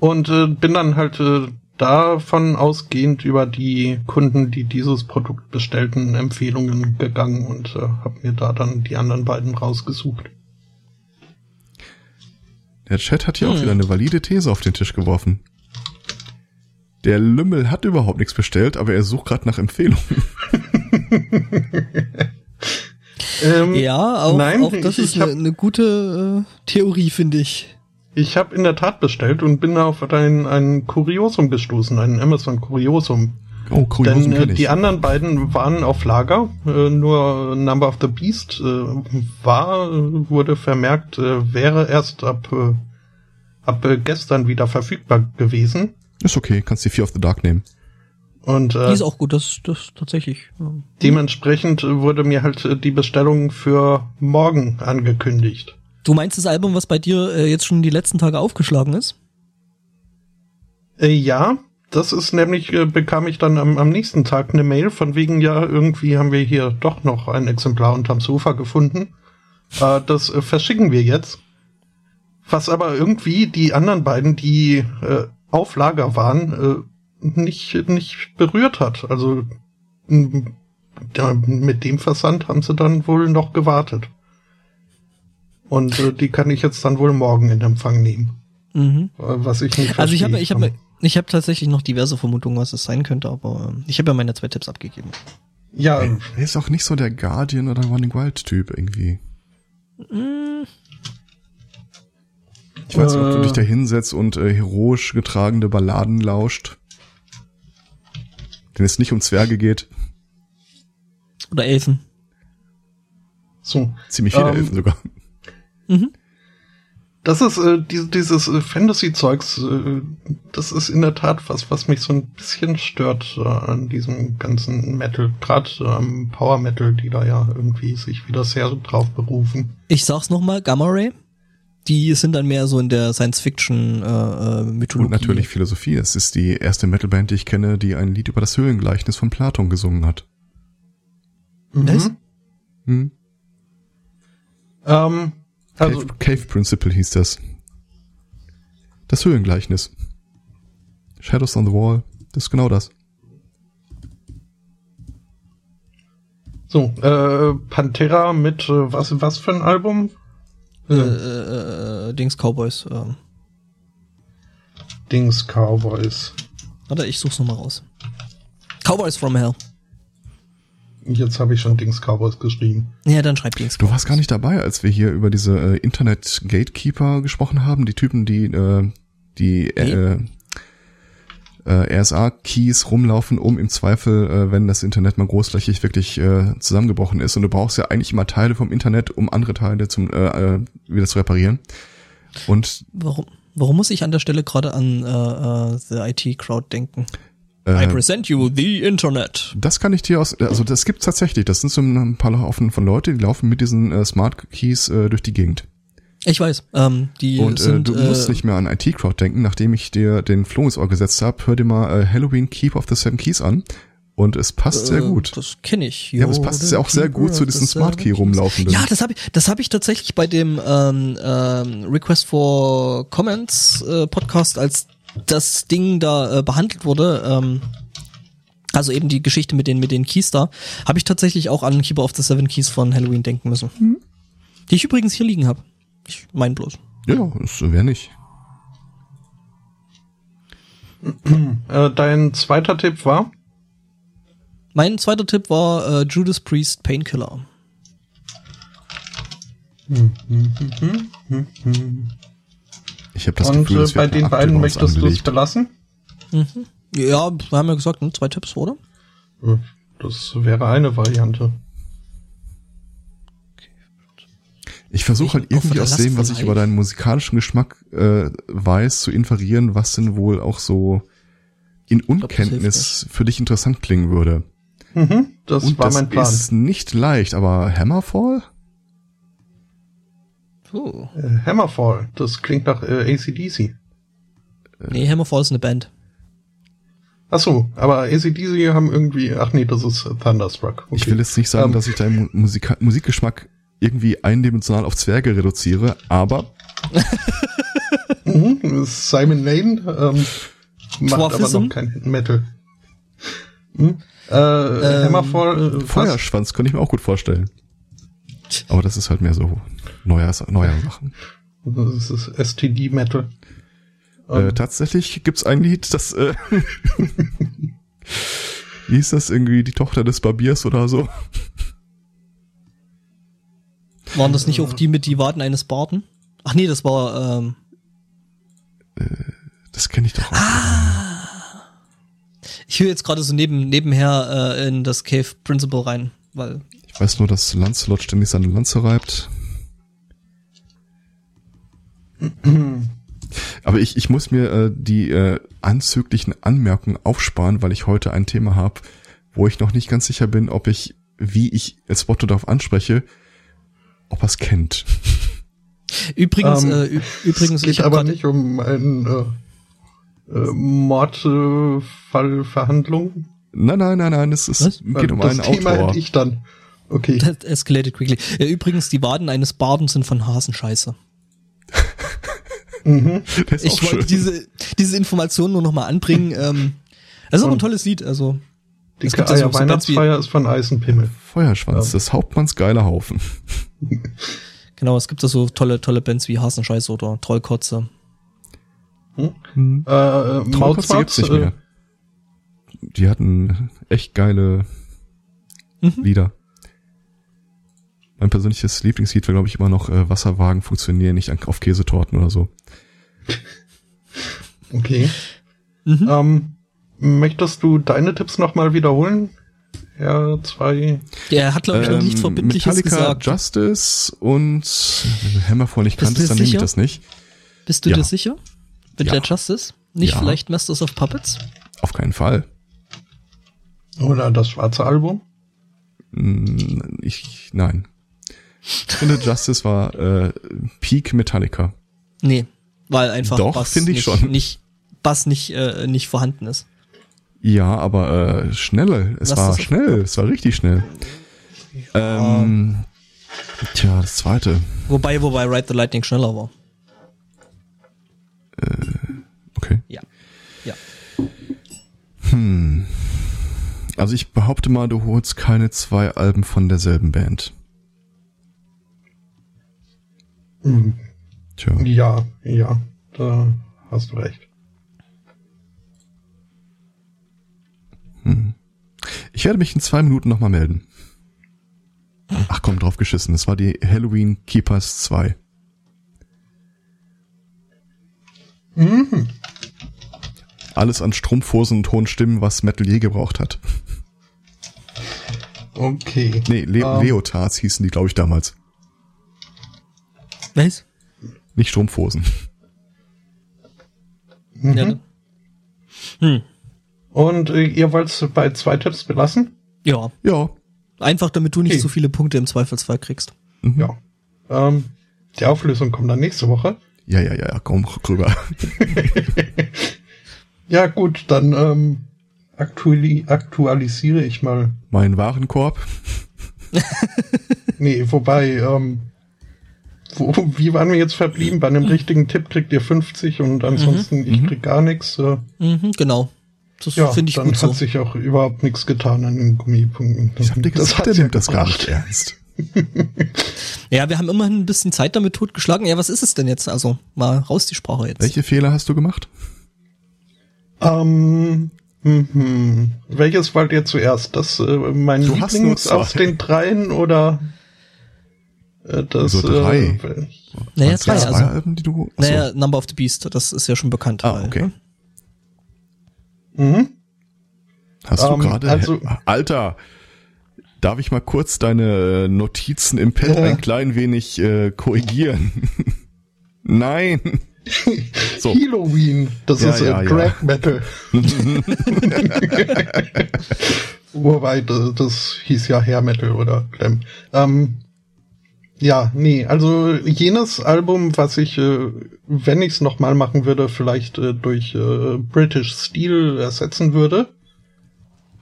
und äh, bin dann halt äh, davon ausgehend über die Kunden, die dieses Produkt bestellten, Empfehlungen gegangen und äh, habe mir da dann die anderen beiden rausgesucht. Der Chat hat hier auch Hm. wieder eine valide These auf den Tisch geworfen. Der Lümmel hat überhaupt nichts bestellt, aber er sucht gerade nach Empfehlungen. [LAUGHS] Ähm, Ja, auch, Nein, auch das ich- ist eine, eine gute äh, Theorie, finde ich. Ich habe in der Tat bestellt und bin auf ein, ein Kuriosum gestoßen, ein Amazon Kuriosum. Oh, Kuriosen Denn äh, kenn ich. die anderen beiden waren auf Lager. Äh, nur Number of the Beast äh, war, wurde vermerkt, wäre erst ab, ab gestern wieder verfügbar gewesen. Ist okay, kannst die Fear of the Dark nehmen. Und Die äh, ist auch gut, das, das tatsächlich. dementsprechend wurde mir halt die Bestellung für morgen angekündigt. Du meinst das Album, was bei dir äh, jetzt schon die letzten Tage aufgeschlagen ist? Äh, ja, das ist nämlich, äh, bekam ich dann am, am nächsten Tag eine Mail von wegen, ja, irgendwie haben wir hier doch noch ein Exemplar unterm Sofa gefunden. Äh, das äh, verschicken wir jetzt. Was aber irgendwie die anderen beiden, die äh, auf Lager waren, äh, nicht, nicht berührt hat. Also mit dem Versand haben sie dann wohl noch gewartet. Und äh, die kann ich jetzt dann wohl morgen in Empfang nehmen. Mhm. Äh, Was ich nicht Also ich habe ich habe ich habe tatsächlich noch diverse Vermutungen, was es sein könnte, aber ähm, ich habe ja meine zwei Tipps abgegeben. Ja, Er ist auch nicht so der Guardian oder Running Wild Typ irgendwie. Ich weiß nicht, ob du Äh. dich da hinsetzt und äh, heroisch getragene Balladen lauscht. Denn es nicht um Zwerge geht. Oder Elfen. so. Ziemlich viele Ähm, Elfen sogar. Das ist äh, die, dieses äh, Fantasy-Zeugs, äh, das ist in der Tat was, was mich so ein bisschen stört äh, an diesem ganzen Metal, gerade äh, am Power Metal, die da ja irgendwie sich wieder sehr drauf berufen. Ich sag's nochmal, Gamma Ray. Die sind dann mehr so in der Science-Fiction äh, äh, Mythologie. Und natürlich Philosophie. Es ist die erste Metalband, die ich kenne, die ein Lied über das Höhlengleichnis von Platon gesungen hat. Was? Hm? Ähm, also, Cave, Cave Principle hieß das. Das Höhlengleichnis. Shadows on the Wall. Das ist genau das. so, äh, Pantera mit äh, was, was für ein Album? äh, äh, äh, Dings Cowboys. Ähm. Dings Cowboys. Warte, ich such's nochmal raus. Cowboys from Hell. Jetzt habe ich schon Dings Cowboys geschrieben. Ja, dann schreib Dings. Du warst gar nicht dabei, als wir hier über diese äh, Internet Gatekeeper gesprochen haben, die Typen, die äh, die äh, äh, RSA-Keys rumlaufen, um im Zweifel, äh, wenn das Internet mal großflächig wirklich äh, zusammengebrochen ist. Und du brauchst ja eigentlich immer Teile vom Internet, um andere Teile zum äh, äh, wieder zu reparieren. Und Warum, warum muss ich an der Stelle gerade an äh, äh, The IT Crowd denken? I äh, present you the Internet. das kann ich dir aus, also das gibt's tatsächlich. Das sind so ein paar Haufen von Leute, die laufen mit diesen äh, Smart Keys äh, durch die Gegend. Ich weiß, ähm, die Und äh, sind du musst äh, nicht mehr an IT-Crowd denken. Nachdem ich dir den Floh ins Ohr gesetzt habe, hör dir mal äh, Halloween Keep of the Seven Keys an. Und es passt sehr äh, gut. Das kenne ich. Ja, aber es passt ja auch sehr gut zu diesen Smart Key rumlaufenden. Ja, das habe ich, das habe ich tatsächlich bei dem ähm, ähm, Request for Comments äh, Podcast, als das Ding da äh, behandelt wurde. Ähm, also eben die Geschichte mit den mit den Keys da, habe ich tatsächlich auch an Keeper of the Seven Keys von Halloween denken müssen. Mhm. Die ich übrigens hier liegen habe. Ich mein bloß. Ja, das wäre nicht. [CLEARS THROAT] Äh, dein zweiter Tipp war? Mein zweiter Tipp war äh, Judas Priest Painkiller. Ich habe das Und Gefühl, äh, es bei den beiden möchtest du es belassen? Ja, wir haben ja gesagt, ne, zwei Tipps, oder? Das wäre eine Variante. Ich versuche halt irgendwie aus dem, was ich über deinen musikalischen Geschmack äh, weiß, zu inferieren, was denn wohl auch so in glaub, das Unkenntnis für dich interessant klingen würde. Mhm, das Und war das mein Plan. ist nicht leicht, aber Hammerfall? Puh. Äh, Hammerfall, das klingt nach äh, ACDC. Nee, Hammerfall ist eine Band. Ach so, aber ACDC haben irgendwie, ach nee, das ist äh, Thunderstruck. Okay. Ich will jetzt nicht sagen, Ähm, dass ich deinen Mu- Musika Musikgeschmack irgendwie eindimensional auf Zwerge reduziere, aber [LAUGHS] Mhm, Simon Lane ähm, macht aber noch kein Metal. Hm? Äh, Hammerfall, äh? Feuerschwanz könnte ich mir auch gut vorstellen. Aber das ist halt mehr so neuer, neuer Sachen. Das ist STD Metal. Äh, tatsächlich gibt's ein Lied, das äh, [LAUGHS] wie hieß das irgendwie, die Tochter des Barbiers oder so? Waren das nicht auch die mit die Waden eines Barden? Ach nee, das war, ähm, Das kenne ich doch auch. Ich höre jetzt gerade so neben, nebenher äh, in das Cave Principle rein, weil. Ich weiß nur, dass Lancelot ständig seine Lanze reibt. Aber ich, ich muss mir äh, die äh, anzüglichen Anmerkungen aufsparen, weil ich heute ein Thema habe, wo ich noch nicht ganz sicher bin, ob ich, wie ich Spotto darauf anspreche, ob er es kennt. Übrigens, Ähm, äh, übrigens, es geht ich aber nicht um eine äh, äh, Mordfallverhandlung. Nein, nein, nein, nein, es ist, Was? geht um das einen Thema Autor. hätte ich dann. Okay. That escalated quickly. Ja, übrigens, die Waden eines Barden sind von Hasenscheiße. [LAUGHS] Mhm. [LAUGHS] Ich wollte schön. diese, diese Information nur nochmal anbringen. ähm, das ist auch ein tolles Lied, also. Die gibt ja Eier so Weihnachtsfeier ist von Eisenpimmel. Feuerschwanz, des Hauptmanns geiler Haufen. [LAUGHS] Genau, es gibt da so tolle, tolle Bands wie Hasenscheiße oder Trollkotze. Hm. Äh, äh, Traumkotze Mauswatz, gibt's nicht äh, mehr. Die hatten echt geile Mhm. Lieder. Mein persönliches Lieblingslied war, glaube ich, immer noch äh, Wasserwagen funktionieren nicht an- auf Käsetorten oder so. Okay. Mhm. Ähm, möchtest du deine Tipps nochmal wiederholen? Ja, zwei. Der hat, glaube ich, noch Ähm, nichts Verbindliches Metallica, gesagt. Justice und wenn du Hammerfall nicht Bist du kanntest, dann nehme ich sicher? das nicht. Bist du Ja. dir sicher? Mit Ja. der Justice? Nicht Ja. vielleicht Masters of Puppets? Auf keinen Fall. Oder das schwarze Album? Mm, Ich, nein. Ich finde, Justice war äh, Peak Metallica. Nee, weil einfach Doch, Bass ich nicht, schon. nicht Bass nicht äh, nicht vorhanden ist. Ja, aber äh, schnell. Es Was war schnell. Es war richtig schnell. Ähm, tja, das zweite. Wobei wobei Ride the Lightning schneller war. Okay. Ja. Ja. Also ich behaupte mal, du holst keine zwei Alben von derselben Band. Mhm. Tja. Ja, ja, da hast du recht. Ich werde mich in zwei Minuten nochmal melden. Ach komm, drauf geschissen. Das war die Halloween Keepers 2. Alles an Strumpfhosen und hohen Stimmen, was Metal je gebraucht hat. Okay. Nee, Le Ähm. Leotards hießen die, glaube ich, damals. Was? Nicht Strumpfhosen. Mhm. Ja? Hm. Und äh, ihr wollt es bei zwei Tipps belassen? ja. Ja. Einfach damit du nicht Okay. so viele Punkte im Zweifelsfall kriegst. Mhm. Ja. Ähm, die Auflösung kommt dann nächste Woche. Ja, ja, ja, komm rüber. [LAUGHS] Ja, gut, dann ähm, aktuali aktualisiere ich mal. Mein Warenkorb. Nee, wobei, ähm, wo, wie waren wir jetzt verblieben? Bei einem richtigen Tipp kriegt ihr 50 und ansonsten ich krieg gar nichts. Äh, Mhm, genau. Das ja, finde ich dann gut hat so. sich auch überhaupt nichts getan an den Gummipunkten. Ich hab dir gesagt, der ja nimmt das gar nicht ernst. [LAUGHS] Ja, wir haben immerhin ein bisschen Zeit damit totgeschlagen. Ja, was ist es denn jetzt? Also, mal raus die Sprache jetzt. Welche Fehler hast du gemacht? Ähm, mhm. Welches wollt ihr zuerst? Das äh, mein Du Lieblings aus den dreien oder das So drei. Äh, Naja, Waren's drei, zwei also. Alben, die du. Achso. Naja, Number of the Beast, das ist ja schon bekannt. ah, weil, okay. ne? mhm. Hast du Ähm, gerade. also- Alter, darf ich mal kurz deine Notizen im Pad Ja. ein klein wenig äh, korrigieren? [LAUGHS] Nein. [LAUGHS] So. Halloween, das Ja, ist äh, ja, ja. Drag Metal. [LAUGHS] Wobei, das, das hieß ja Hair Metal oder Glam. Ähm, ja, nee, also jenes Album, was ich, äh, wenn ich es nochmal machen würde, vielleicht äh, durch äh, British Steel ersetzen würde.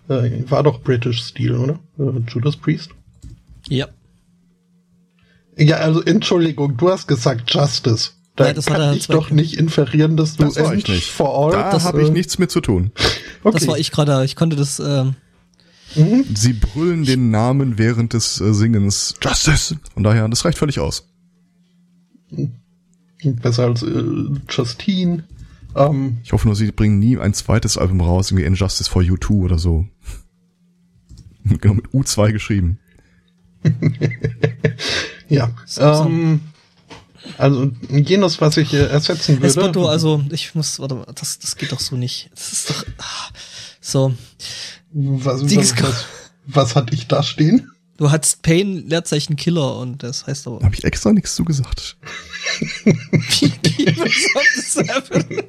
Äh, war doch British Steel, oder? Äh, Judas Priest? Ja. Ja, also Entschuldigung, du hast gesagt Justice. Da Ja, das hat kann er ich doch nicht inferieren, dass du Das End nicht. for all. Da das, habe ich äh, nichts mit zu tun. Okay. Das war ich gerade, ich konnte das, ähm, Sie brüllen den Namen während des äh, Singens Justice. Von daher, das reicht völlig aus. Besser als äh, Justine. Ähm, Ich hoffe nur, sie bringen nie ein zweites Album raus, irgendwie Injustice for You 2 oder so. [LAUGHS] genau, mit U2 geschrieben. [LAUGHS] ja. Ähm, also jenes, was ich äh, ersetzen würde. Espoto, also ich muss, warte mal, das, das geht doch so nicht. Das ist doch, ah, So. Was, was, was, was hatte ich da stehen? Du hattest Pain, Leerzeichen Killer und das heißt aber. Habe ich extra nichts zugesagt. Beekeepers of the Seven.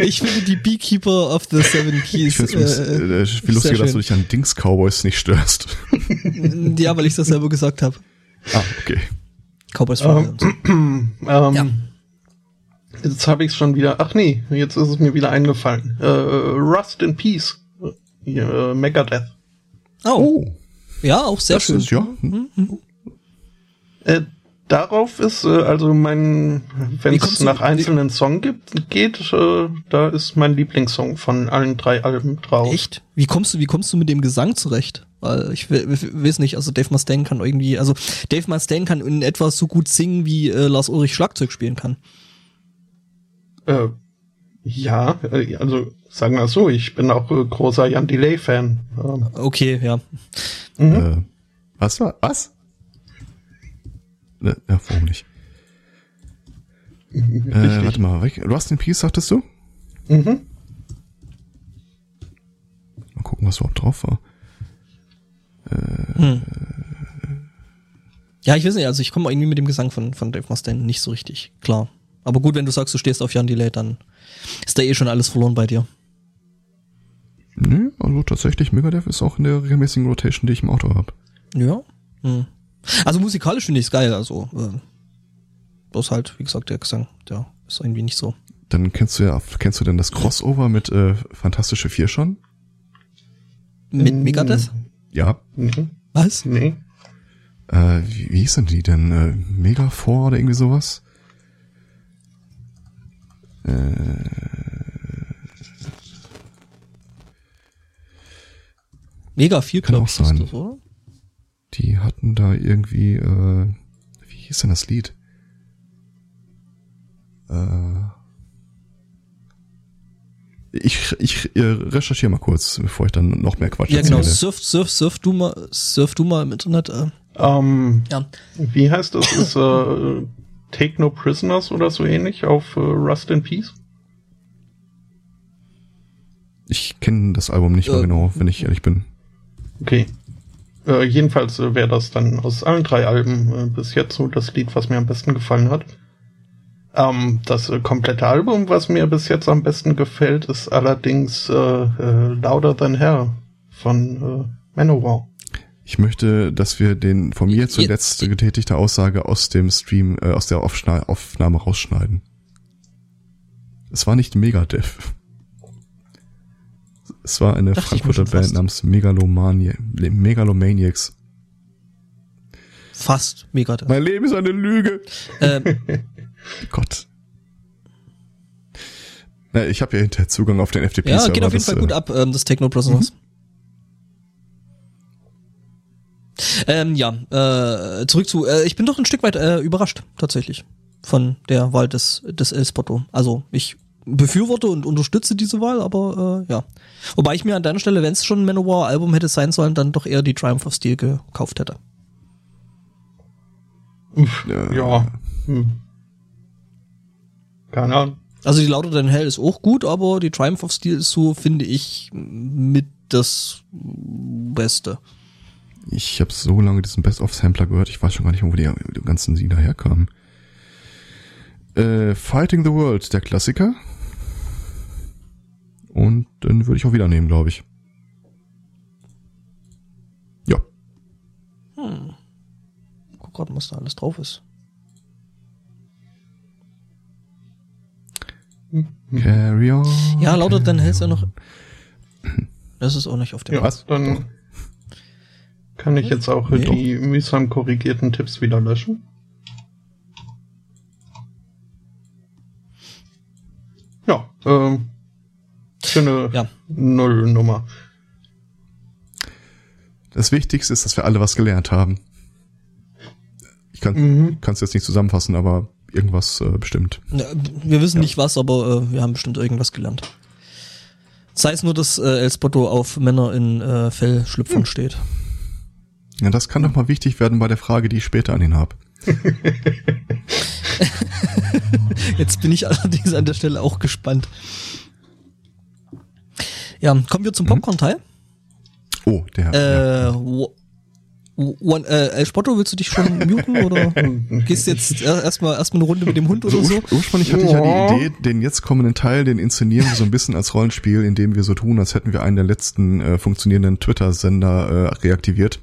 ich finde die Beekeeper of the Seven Keys. Ich finde es äh, äh, viel lustiger, dass du dich an Dings Cowboys nicht störst. [LAUGHS] ja, weil ich das selber gesagt habe. ah, okay. Cowboys Ähm, und so. [CLEARS THROAT] Ähm, Ja. Jetzt habe ich es schon wieder. Ach nee, jetzt ist es mir wieder eingefallen. Äh, Rust in Peace. Äh, Megadeth. Oh, Oh, ja, auch sehr das schön. ist ja. hm, Äh, darauf ist äh, also mein, wenn es nach einzelnen Song gibt, geht, äh, da ist mein Lieblingssong von allen drei Alben drauf. Echt? Wie kommst du, wie kommst du mit dem Gesang zurecht? Weil ich we- we- weiß nicht, also Dave Mustaine kann irgendwie, also Dave Mustaine kann in etwa so gut singen, wie äh, Lars Ulrich Schlagzeug spielen kann. Äh, ja, äh, also sagen wir so, ich bin auch äh, großer Jan Delay-Fan. Ähm, Okay, ja. Äh, was war? Was? Ne, ja, warum nicht? Äh, warte mal, weg. Rust in Peace sagtest du? Mhm. Mal gucken, was überhaupt drauf war. Ja, ich weiß nicht, also ich komme irgendwie mit dem Gesang von, von Dave Mustaine nicht so richtig klar. Aber gut, wenn du sagst, du stehst auf Jan Delay, dann ist da eh schon alles verloren bei dir. Nö, also tatsächlich, Megadeth ist auch in der regelmäßigen Rotation, die ich im Auto habe. Ja. Hm. Also musikalisch finde ich es geil, also äh, bloß halt, wie gesagt, der Gesang, der ist irgendwie nicht so. Dann kennst du ja, kennst du denn das Crossover mit äh, Fantastische Vier schon? Mit Mm. Megadeth? Ja. Nee, Was? nee. Äh, wie, wie hieß denn die denn? Äh, Mega 4 oder irgendwie sowas? Mega viel, Kann auch sein. das, oder? Die hatten da irgendwie, äh, wie hieß denn das Lied? Äh, ich ich äh, recherchiere mal kurz, bevor ich dann noch mehr Quatsch Ja, genau. erzähle. Surf, surf, surf du mal, surf du mal im Internet. Äh, Ähm, ja. wie heißt das? Ist äh, Take No Prisoners oder so ähnlich auf äh, Rust in Peace? Ich kenne das Album nicht mehr Äh, genau, wenn ich ehrlich bin. Okay. Äh, jedenfalls äh, wäre das dann aus allen drei Alben äh, bis jetzt so das Lied, was mir am besten gefallen hat. Ähm, das äh, komplette Album, was mir bis jetzt am besten gefällt, ist allerdings äh, äh, Louder Than Hell von äh, Manowar. Ich möchte, dass wir den von mir zuletzt getätigte Aussage aus dem Stream, äh, aus der Aufschnei Aufnahme rausschneiden. Es war nicht Megadeth. Es war eine mir Frankfurter Band namens Megalomania Megalomaniacs. Fast Megadeth. Mein Leben ist eine Lüge. ähm, [LAUGHS] Gott. Na, ich habe ja hinterher Zugang auf den FTP. ja, Server, geht auf jeden das, Fall gut äh, ab, ähm, das Techno Prisoners. Ähm, ja, äh, zurück zu, äh, ich bin doch ein Stück weit äh, überrascht, tatsächlich, von der Wahl des, des El Spotto. Also, ich befürworte und unterstütze diese Wahl, aber äh, ja. Wobei ich mir an deiner Stelle, wenn es schon ein Manowar-Album hätte sein sollen, dann doch eher die Triumph of Steel gekauft hätte. Ja. ja. Hm. Keine Ahnung. Also die Louder Than Hell ist auch gut, aber die Triumph of Steel ist so, finde ich, mit das Beste. Ich habe so lange diesen Best-of-Sampler gehört, ich weiß schon gar nicht mehr, wo die, die ganzen Lieder herkamen. Äh, Fighting the World, der Klassiker. Und dann würde ich auch wieder nehmen, glaube ich. Ja. Guck grad, was da alles drauf ist. Carry on. Ja, Than Hell ist ja noch. Das ist auch nicht auf dem. Ja, Was? dann kann ich jetzt auch Nee. die mühsam korrigierten Tipps wieder löschen. Ja, ähm, schöne Ja. Nullnummer. Das Wichtigste ist, dass wir alle was gelernt haben. Ich kann Mhm. es jetzt nicht zusammenfassen, aber irgendwas äh, bestimmt. Ja, wir wissen nicht was, aber äh, wir haben bestimmt irgendwas gelernt. Sei es nur, dass äh, El Spotto auf Männer in äh, Fellschlüpfern steht. Ja, das kann doch mal wichtig werden bei der Frage, die ich später an ihn habe. [LAUGHS] Jetzt bin ich allerdings an der Stelle auch gespannt. Ja, kommen wir zum Popcorn-Teil. Oh, der. Äh, ja. One, äh, El Spotto, willst du dich schon [LAUGHS] muten oder gehst jetzt er- erstmal erstmal eine Runde mit dem Hund oder so? urs ursprünglich hatte ich ja die Idee, den jetzt kommenden Teil, den inszenieren wir so ein bisschen als Rollenspiel, indem wir so tun, als hätten wir einen der letzten äh, funktionierenden Twitter-Sender äh, reaktiviert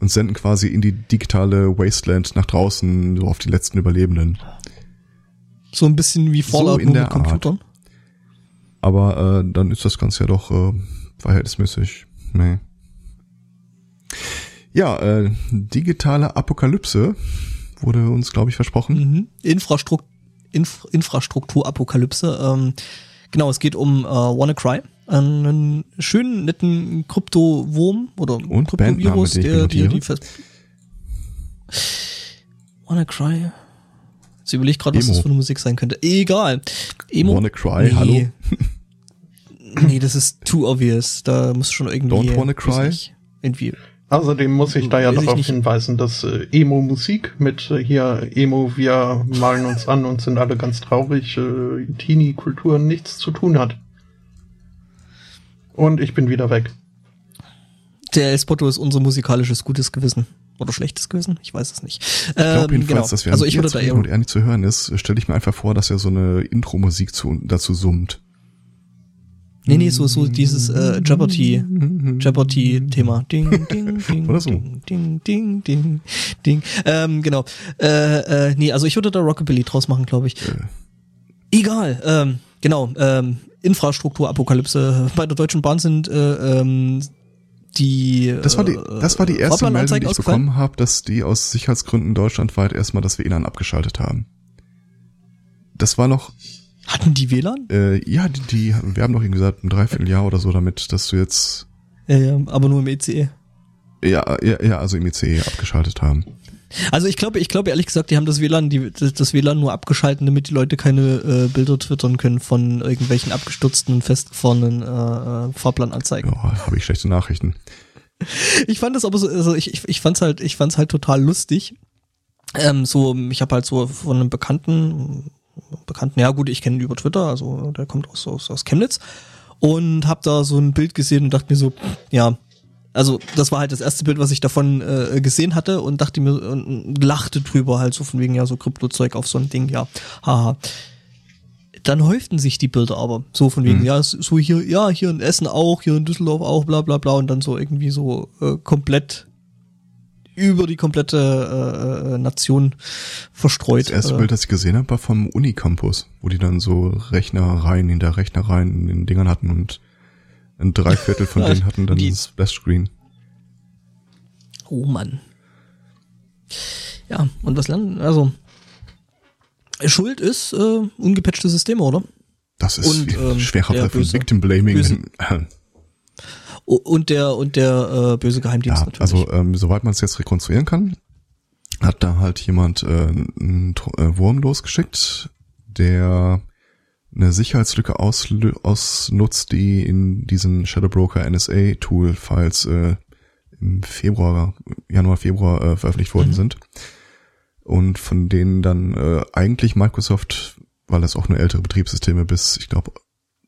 und senden quasi in die digitale Wasteland nach draußen, so auf die letzten Überlebenden. So ein bisschen wie Fallout in nur der mit Computern. Aber äh, dann ist das Ganze ja doch äh, verhältnismäßig. Nee. Ja, äh, digitale Apokalypse wurde uns, glaube ich, versprochen. Mhm. Infrastruktur, Inf Infrastrukturapokalypse. Ähm, genau, es geht um äh, WannaCry, einen schönen, netten Kryptowurm oder Und Kryptovirus, der dir notiere. die Fest WannaCry. Jetzt überlege ich gerade, was das für eine Musik sein könnte. Egal. Emo. WannaCry, hallo? [LAUGHS] nee, das ist too obvious. Da muss schon irgendwie. Don't Wanna Cry? nicht, Irgendwie. Außerdem muss ich da ja ich darauf nicht. hinweisen, dass äh, Emo-Musik mit äh, hier Emo, wir malen uns an und sind alle ganz traurig, äh, Teenie-Kulturen nichts zu tun hat. Und ich bin wieder weg. Der El Spotto ist unser musikalisches gutes Gewissen. Oder schlechtes Gewissen? Ich weiß es nicht. Ich glaube jedenfalls, genau. dass wir also ich würde da eher, und er nicht zu hören ist, stelle ich mir einfach vor, dass er so eine Intro-Musik zu, dazu summt. Nee, nee, so, so dieses äh, Jeopardy, [LAUGHS] Jeopardy-Thema. Ding, ding, [LAUGHS] ding, Oder so. ding, ding, ding, ding, ding. Ähm, genau. Äh, äh, nee, also ich würde da Rockabilly draus machen, glaube ich. Äh, Egal, ähm, genau. Ähm, Infrastrukturapokalypse. Bei der Deutschen Bahn sind äh, ähm, die Das war die, äh, das war die erste Meldung, die ich bekommen habe, dass die aus Sicherheitsgründen deutschlandweit erstmal das WLAN abgeschaltet haben. Das war noch, Hatten die WLAN? äh, ja, die, die, wir haben doch irgendwie gesagt, ein Dreivierteljahr oder so damit, dass du jetzt, Ja, ja, aber nur im ECE. ja, ja, ja also im ICE abgeschaltet haben. Also ich glaube, ich glaube ehrlich gesagt, die haben das WLAN, die, das, WLAN nur abgeschalten, damit die Leute keine äh, Bilder twittern können von irgendwelchen abgestürzten und festgefahrenen äh, äh, Fahrplananzeigen. Ja, habe ich schlechte Nachrichten. [LAUGHS] Ich fand das aber so, also ich, ich, ich fand's halt, ich fand's halt total lustig. Ähm, so, ich habe halt so von einem Bekannten, Bekannten, ja gut, ich kenne ihn über Twitter, also der kommt aus, aus, aus Chemnitz und habe da so ein Bild gesehen und dachte mir so, ja, also das war halt das erste Bild, was ich davon äh, gesehen hatte und dachte mir und lachte drüber halt so von wegen ja so Kryptozeug auf so ein Ding, ja, haha. Dann häuften sich die Bilder aber so von wegen, Mhm. ja, so hier, ja, hier in Essen auch, hier in Düsseldorf auch, bla bla bla und dann so irgendwie so äh, komplett über die komplette äh, äh, Nation verstreut. Das erste äh, Bild, das ich gesehen habe, war vom Unicampus, wo die dann so Rechnerreihen hinter Rechnerreihen in den Dingern hatten und ein Dreiviertel von [LAUGHS] denen hatten dann die- das Splash-Screen. Oh Mann. Ja, und was lernen? Also, Schuld ist äh, ungepatchte Systeme, oder? Das ist Und, ähm, schwerer Begriff. böse- Victim Blaming. böse- Äh, Und der und der äh, böse Geheimdienst Ja, natürlich. also ähm, soweit man es jetzt rekonstruieren kann, hat da halt jemand äh, einen äh, Wurm losgeschickt, der eine Sicherheitslücke ausnutzt, die in diesen Shadow Broker NSA Tool Files äh, im Februar, Januar, Februar äh, veröffentlicht worden Mhm. sind und von denen dann äh, eigentlich Microsoft, weil das auch nur ältere Betriebssysteme bis, ich glaube,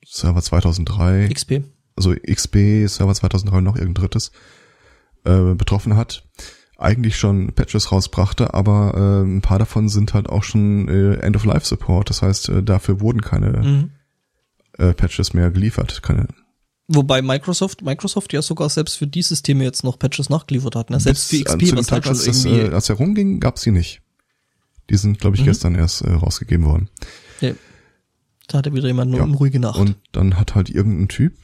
Server 2003 XP. also XP, Server 2003 und noch irgendein drittes, äh, betroffen hat, eigentlich schon Patches rausbrachte, aber äh, ein paar davon sind halt auch schon äh, End-of-Life-Support. Das heißt, äh, dafür wurden keine Mhm. äh, Patches mehr geliefert. Keine, Wobei Microsoft, Microsoft ja sogar selbst für die Systeme jetzt noch Patches nachgeliefert hat. Ne? Selbst bis für an- XP, was halt schon als, das, irgendwie. äh, als er rumging, gab's sie nicht. Die sind, glaube ich, Mhm. gestern erst äh, rausgegeben worden. ja, da hatte wieder jemand eine Ja. unruhige Nacht. Und dann hat halt irgendein Typ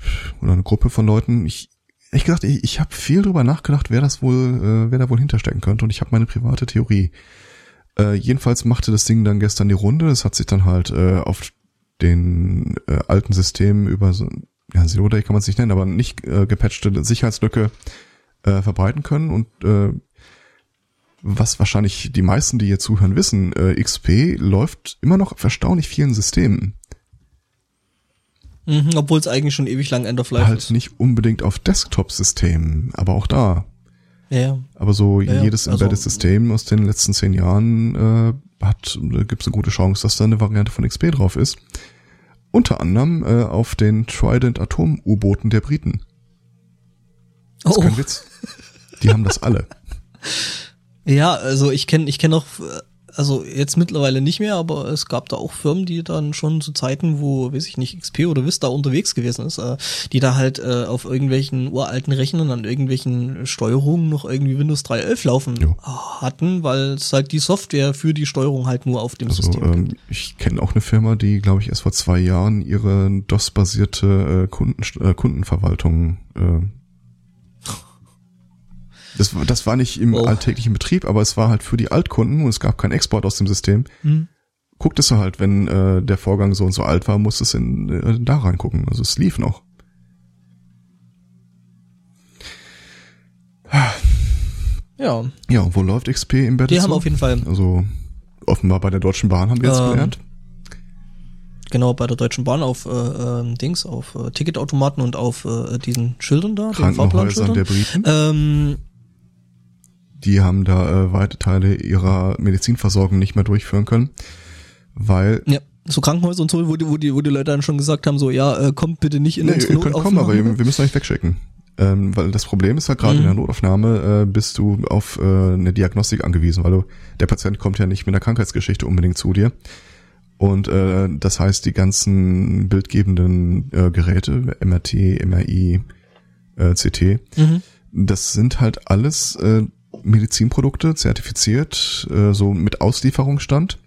oder eine Gruppe von Leuten, ich ehrlich gesagt, ich, ich habe viel drüber nachgedacht, wer das wohl, äh, wer da wohl hinterstecken könnte und ich habe meine private Theorie. Äh, jedenfalls machte das Ding dann gestern die Runde. Es hat sich dann halt äh, auf den äh, alten Systemen über so, ja, Zero Day kann man es nicht nennen, aber nicht äh, gepatchte Sicherheitslücke äh, verbreiten können und äh, was wahrscheinlich die meisten, die hier zuhören, wissen, äh, XP läuft immer noch auf erstaunlich vielen Systemen. Mhm, Obwohl es eigentlich schon ewig lang End of Life halt ist. nicht unbedingt auf Desktop-Systemen, aber auch da. Ja, ja. Aber so Ja, jedes also- Embedded-System aus den letzten zehn Jahren äh, hat, gibt es eine gute Chance, dass da eine Variante von XP drauf ist. Unter anderem äh, auf den Trident Atom-U-Booten der Briten. Das ist Oh. kein Witz. Die haben das alle. [LAUGHS] Ja, also ich kenne ich kenne auch, äh, also jetzt mittlerweile nicht mehr, aber es gab da auch Firmen, die dann schon zu Zeiten, wo, weiß ich nicht, XP oder Vista unterwegs gewesen ist, äh, die da halt äh, auf irgendwelchen uralten Rechnern an irgendwelchen Steuerungen noch irgendwie Windows 3.11 laufen Jo. hatten, weil es halt die Software für die Steuerung halt nur auf dem Also System ähm, gibt. ich kenne auch eine Firma, die, glaube ich, erst vor zwei Jahren ihre DOS-basierte äh, Kunden, äh, Kundenverwaltung äh, das, war- das war nicht im Oh. alltäglichen Betrieb, aber es war halt für die Altkunden und es gab keinen Export aus dem System. Hm. Gucktest du halt, wenn äh, der Vorgang so und so alt war, musstest du in, äh, da reingucken. Also es lief noch. Ja, Ja, und wo läuft XP Embedded? die haben auf jeden Fall, Also offenbar bei der Deutschen Bahn haben wir jetzt Ähm, gelernt. genau, bei der Deutschen Bahn auf äh, ähm, Dings, auf äh, Ticketautomaten und auf äh, diesen Schildern da, den Krankenhäusern der Fahrplanschildern. Briten. Ähm, die haben da äh, weite Teile ihrer Medizinversorgung nicht mehr durchführen können, weil Ja, so Krankenhäuser und so, wo die, wo die, wo die Leute dann schon gesagt haben, so, ja, äh, kommt bitte nicht in nee, unsere ihr könnt kommen, aber wir wir müssen euch wegschicken. Ähm, weil das Problem ist halt gerade in Mhm. der Notaufnahme äh, bist du auf äh, eine Diagnostik angewiesen, weil du der Patient kommt ja nicht mit einer Krankheitsgeschichte unbedingt zu dir. Und äh, das heißt, die ganzen bildgebenden äh, Geräte, MRT, MRI, äh, CT, Mhm. das sind halt alles äh, Medizinprodukte, zertifiziert, äh, so mit Auslieferungsstand.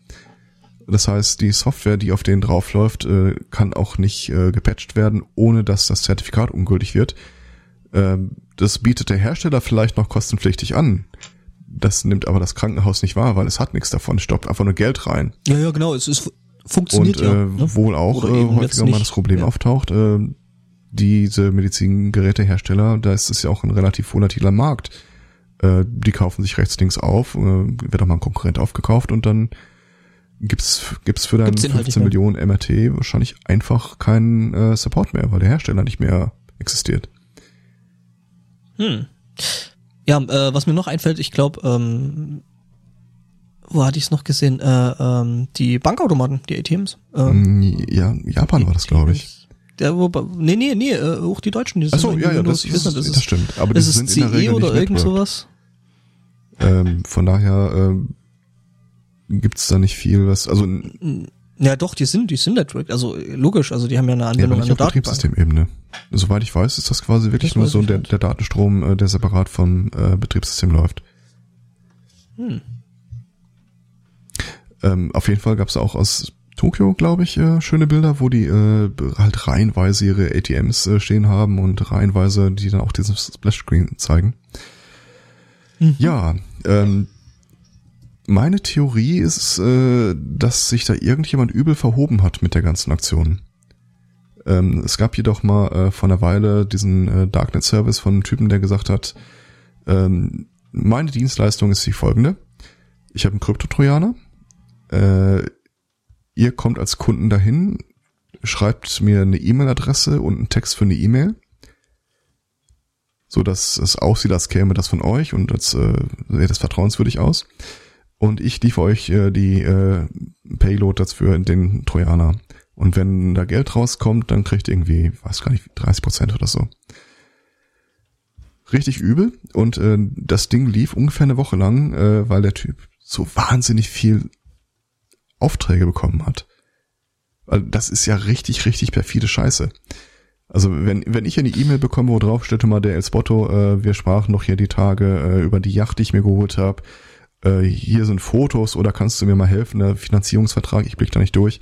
Das heißt, die Software, die auf denen draufläuft, äh, kann auch nicht äh, gepatcht werden, ohne dass das Zertifikat ungültig wird. Ähm, das bietet der Hersteller vielleicht noch kostenpflichtig an. Das nimmt aber das Krankenhaus nicht wahr, weil es hat nichts davon, es stoppt einfach nur Geld rein. Ja, ja, genau, es ist, funktioniert Und ja. äh, ne? wohl auch äh, häufiger mal das Problem Ja. auftaucht, äh, diese Medizingerätehersteller, da ist es ja auch ein relativ volatiler Markt. Äh, die kaufen sich rechts, links auf, äh, wird auch mal ein Konkurrent aufgekauft und dann gibt's gibt's für Gibt's halt 15 nicht Millionen MRT wahrscheinlich einfach keinen äh, Support mehr, weil der Hersteller nicht mehr existiert. Hm. Ja, äh, was mir noch einfällt, ich glaube, ähm, wo hatte ich es noch gesehen? Äh, ähm, die Bankautomaten, die ATMs. Ähm, Mm, Ja, Japan war das, glaube ich. Der, wo, nee, nee, nee, äh, auch die Deutschen, die sind Achso, irgendwie ja, ja, Windows, das, ich weiß das, nicht, das ist, stimmt. Aber die das ist sind in der CE Regel oder irgend sowas. Ähm, von daher ähm, gibt's da nicht viel, was, also Ja, doch, die sind, die sind Network, also äh, logisch, also die haben ja eine ja, Anwendung nicht an der auf Datenbank. Betriebssystemebene. Soweit ich weiß, ist das quasi wirklich Das nur so der, der Datenstrom, äh, der separat vom äh, Betriebssystem läuft. Hm. Ähm, auf jeden Fall gab's auch aus Tokio, glaube ich, äh, schöne Bilder, wo die äh, halt reihenweise ihre ATMs äh, stehen haben und reihenweise die dann auch diesen Splash-Screen zeigen. Mhm. Ja, ähm, meine Theorie ist, äh, dass sich da irgendjemand übel verhoben hat mit der ganzen Aktion. Ähm, es gab jedoch mal äh, vor einer Weile diesen äh, Darknet-Service von einem Typen, der gesagt hat, ähm, meine Dienstleistung ist die folgende. Ich habe einen Kryptotrojaner. Äh, ihr kommt als Kunden dahin, schreibt mir eine E-Mail-Adresse und einen Text für eine E-Mail, so dass es aussieht, als käme das von euch und als äh, sähe das vertrauenswürdig aus. Und ich liefere euch äh, die äh, Payload dafür in den Trojaner. Und wenn da Geld rauskommt, dann kriegt ihr irgendwie, weiß gar nicht, 30 Prozent oder so. Richtig übel. Und äh, das Ding lief ungefähr eine Woche lang, äh, weil der Typ so wahnsinnig viel Aufträge bekommen hat. Weil das ist ja richtig, richtig perfide Scheiße. Also wenn, wenn ich eine E-Mail bekomme, wo drauf steht mal der El Spotto, äh, wir sprachen noch hier die Tage äh, über die Yacht, die ich mir geholt habe. Äh, hier sind Fotos oder kannst du mir mal helfen, der Finanzierungsvertrag, ich blick da nicht durch.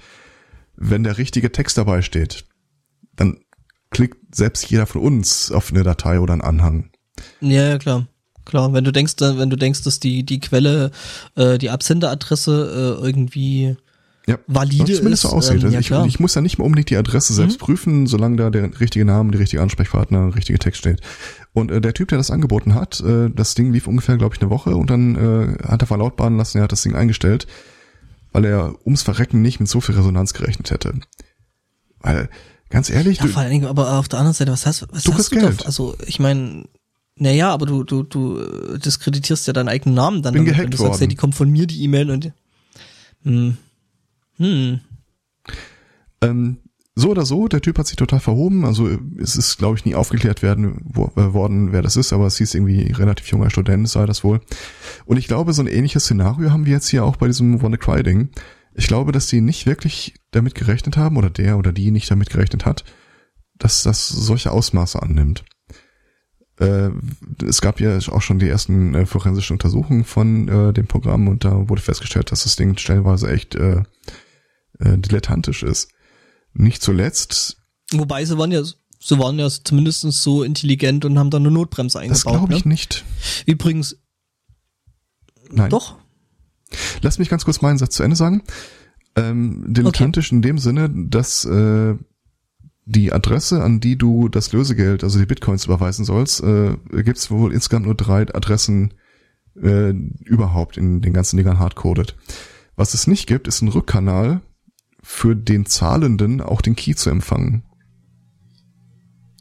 Wenn der richtige Text dabei steht, dann klickt selbst jeder von uns auf eine Datei oder einen Anhang. Ja, klar. Klar, wenn du denkst, äh, wenn du denkst, dass die, die Quelle, äh, die Absenderadresse äh, irgendwie Ja, valide zumindest ist. so aussieht. ähm, also ja, ich, klar. ich muss ja nicht mehr unbedingt die Adresse selbst Mhm. prüfen, solange da der richtige Name, die richtige Ansprechpartner, der richtige Text steht. Und äh, der Typ, der das angeboten hat, äh, das Ding lief ungefähr, glaube ich, eine Woche und dann äh, hat er verlautbaren lassen, er hat das Ding eingestellt, weil er ums Verrecken nicht mit so viel Resonanz gerechnet hätte. Weil, ganz ehrlich, ja, du, vor allen Dingen, aber auf der anderen Seite, was hast, was Du hast du Geld. da? Also, ich meine, naja, aber du, du, du äh, diskreditierst ja deinen eigenen Namen dann, Bin damit, wenn gehackt du sagst, worden. ja, die kommt von mir, die E-Mail und hm. Hm. ähm, so oder so, der Typ hat sich total verhoben. Also es ist, glaube ich, nie aufgeklärt werden wo, äh, worden, wer das ist, aber es hieß irgendwie relativ junger Student, sei das wohl. Und ich glaube, so ein ähnliches Szenario haben wir jetzt hier auch bei diesem WannaCry-Ding. Ich glaube, dass die nicht wirklich damit gerechnet haben, oder der oder die nicht damit gerechnet hat, dass das solche Ausmaße annimmt. Äh, es gab ja auch schon die ersten äh, forensischen Untersuchungen von äh, dem Programm und da wurde festgestellt, dass das Ding stellenweise echt äh, äh, dilettantisch ist. Nicht zuletzt. Wobei sie waren ja, sie waren ja zumindest so intelligent und haben da eine Notbremse eingebaut. Das glaube ich ne? nicht. Übrigens. Nein. Doch. Lass mich ganz kurz meinen Satz zu Ende sagen. Ähm, dilettantisch okay. in dem Sinne, dass äh, die Adresse, an die du das Lösegeld, also die Bitcoins überweisen sollst, äh, gibt es wohl insgesamt nur drei Adressen äh, überhaupt in den ganzen Dingern hardcoded. Was es nicht gibt, ist ein Rückkanal für den Zahlenden auch den Key zu empfangen.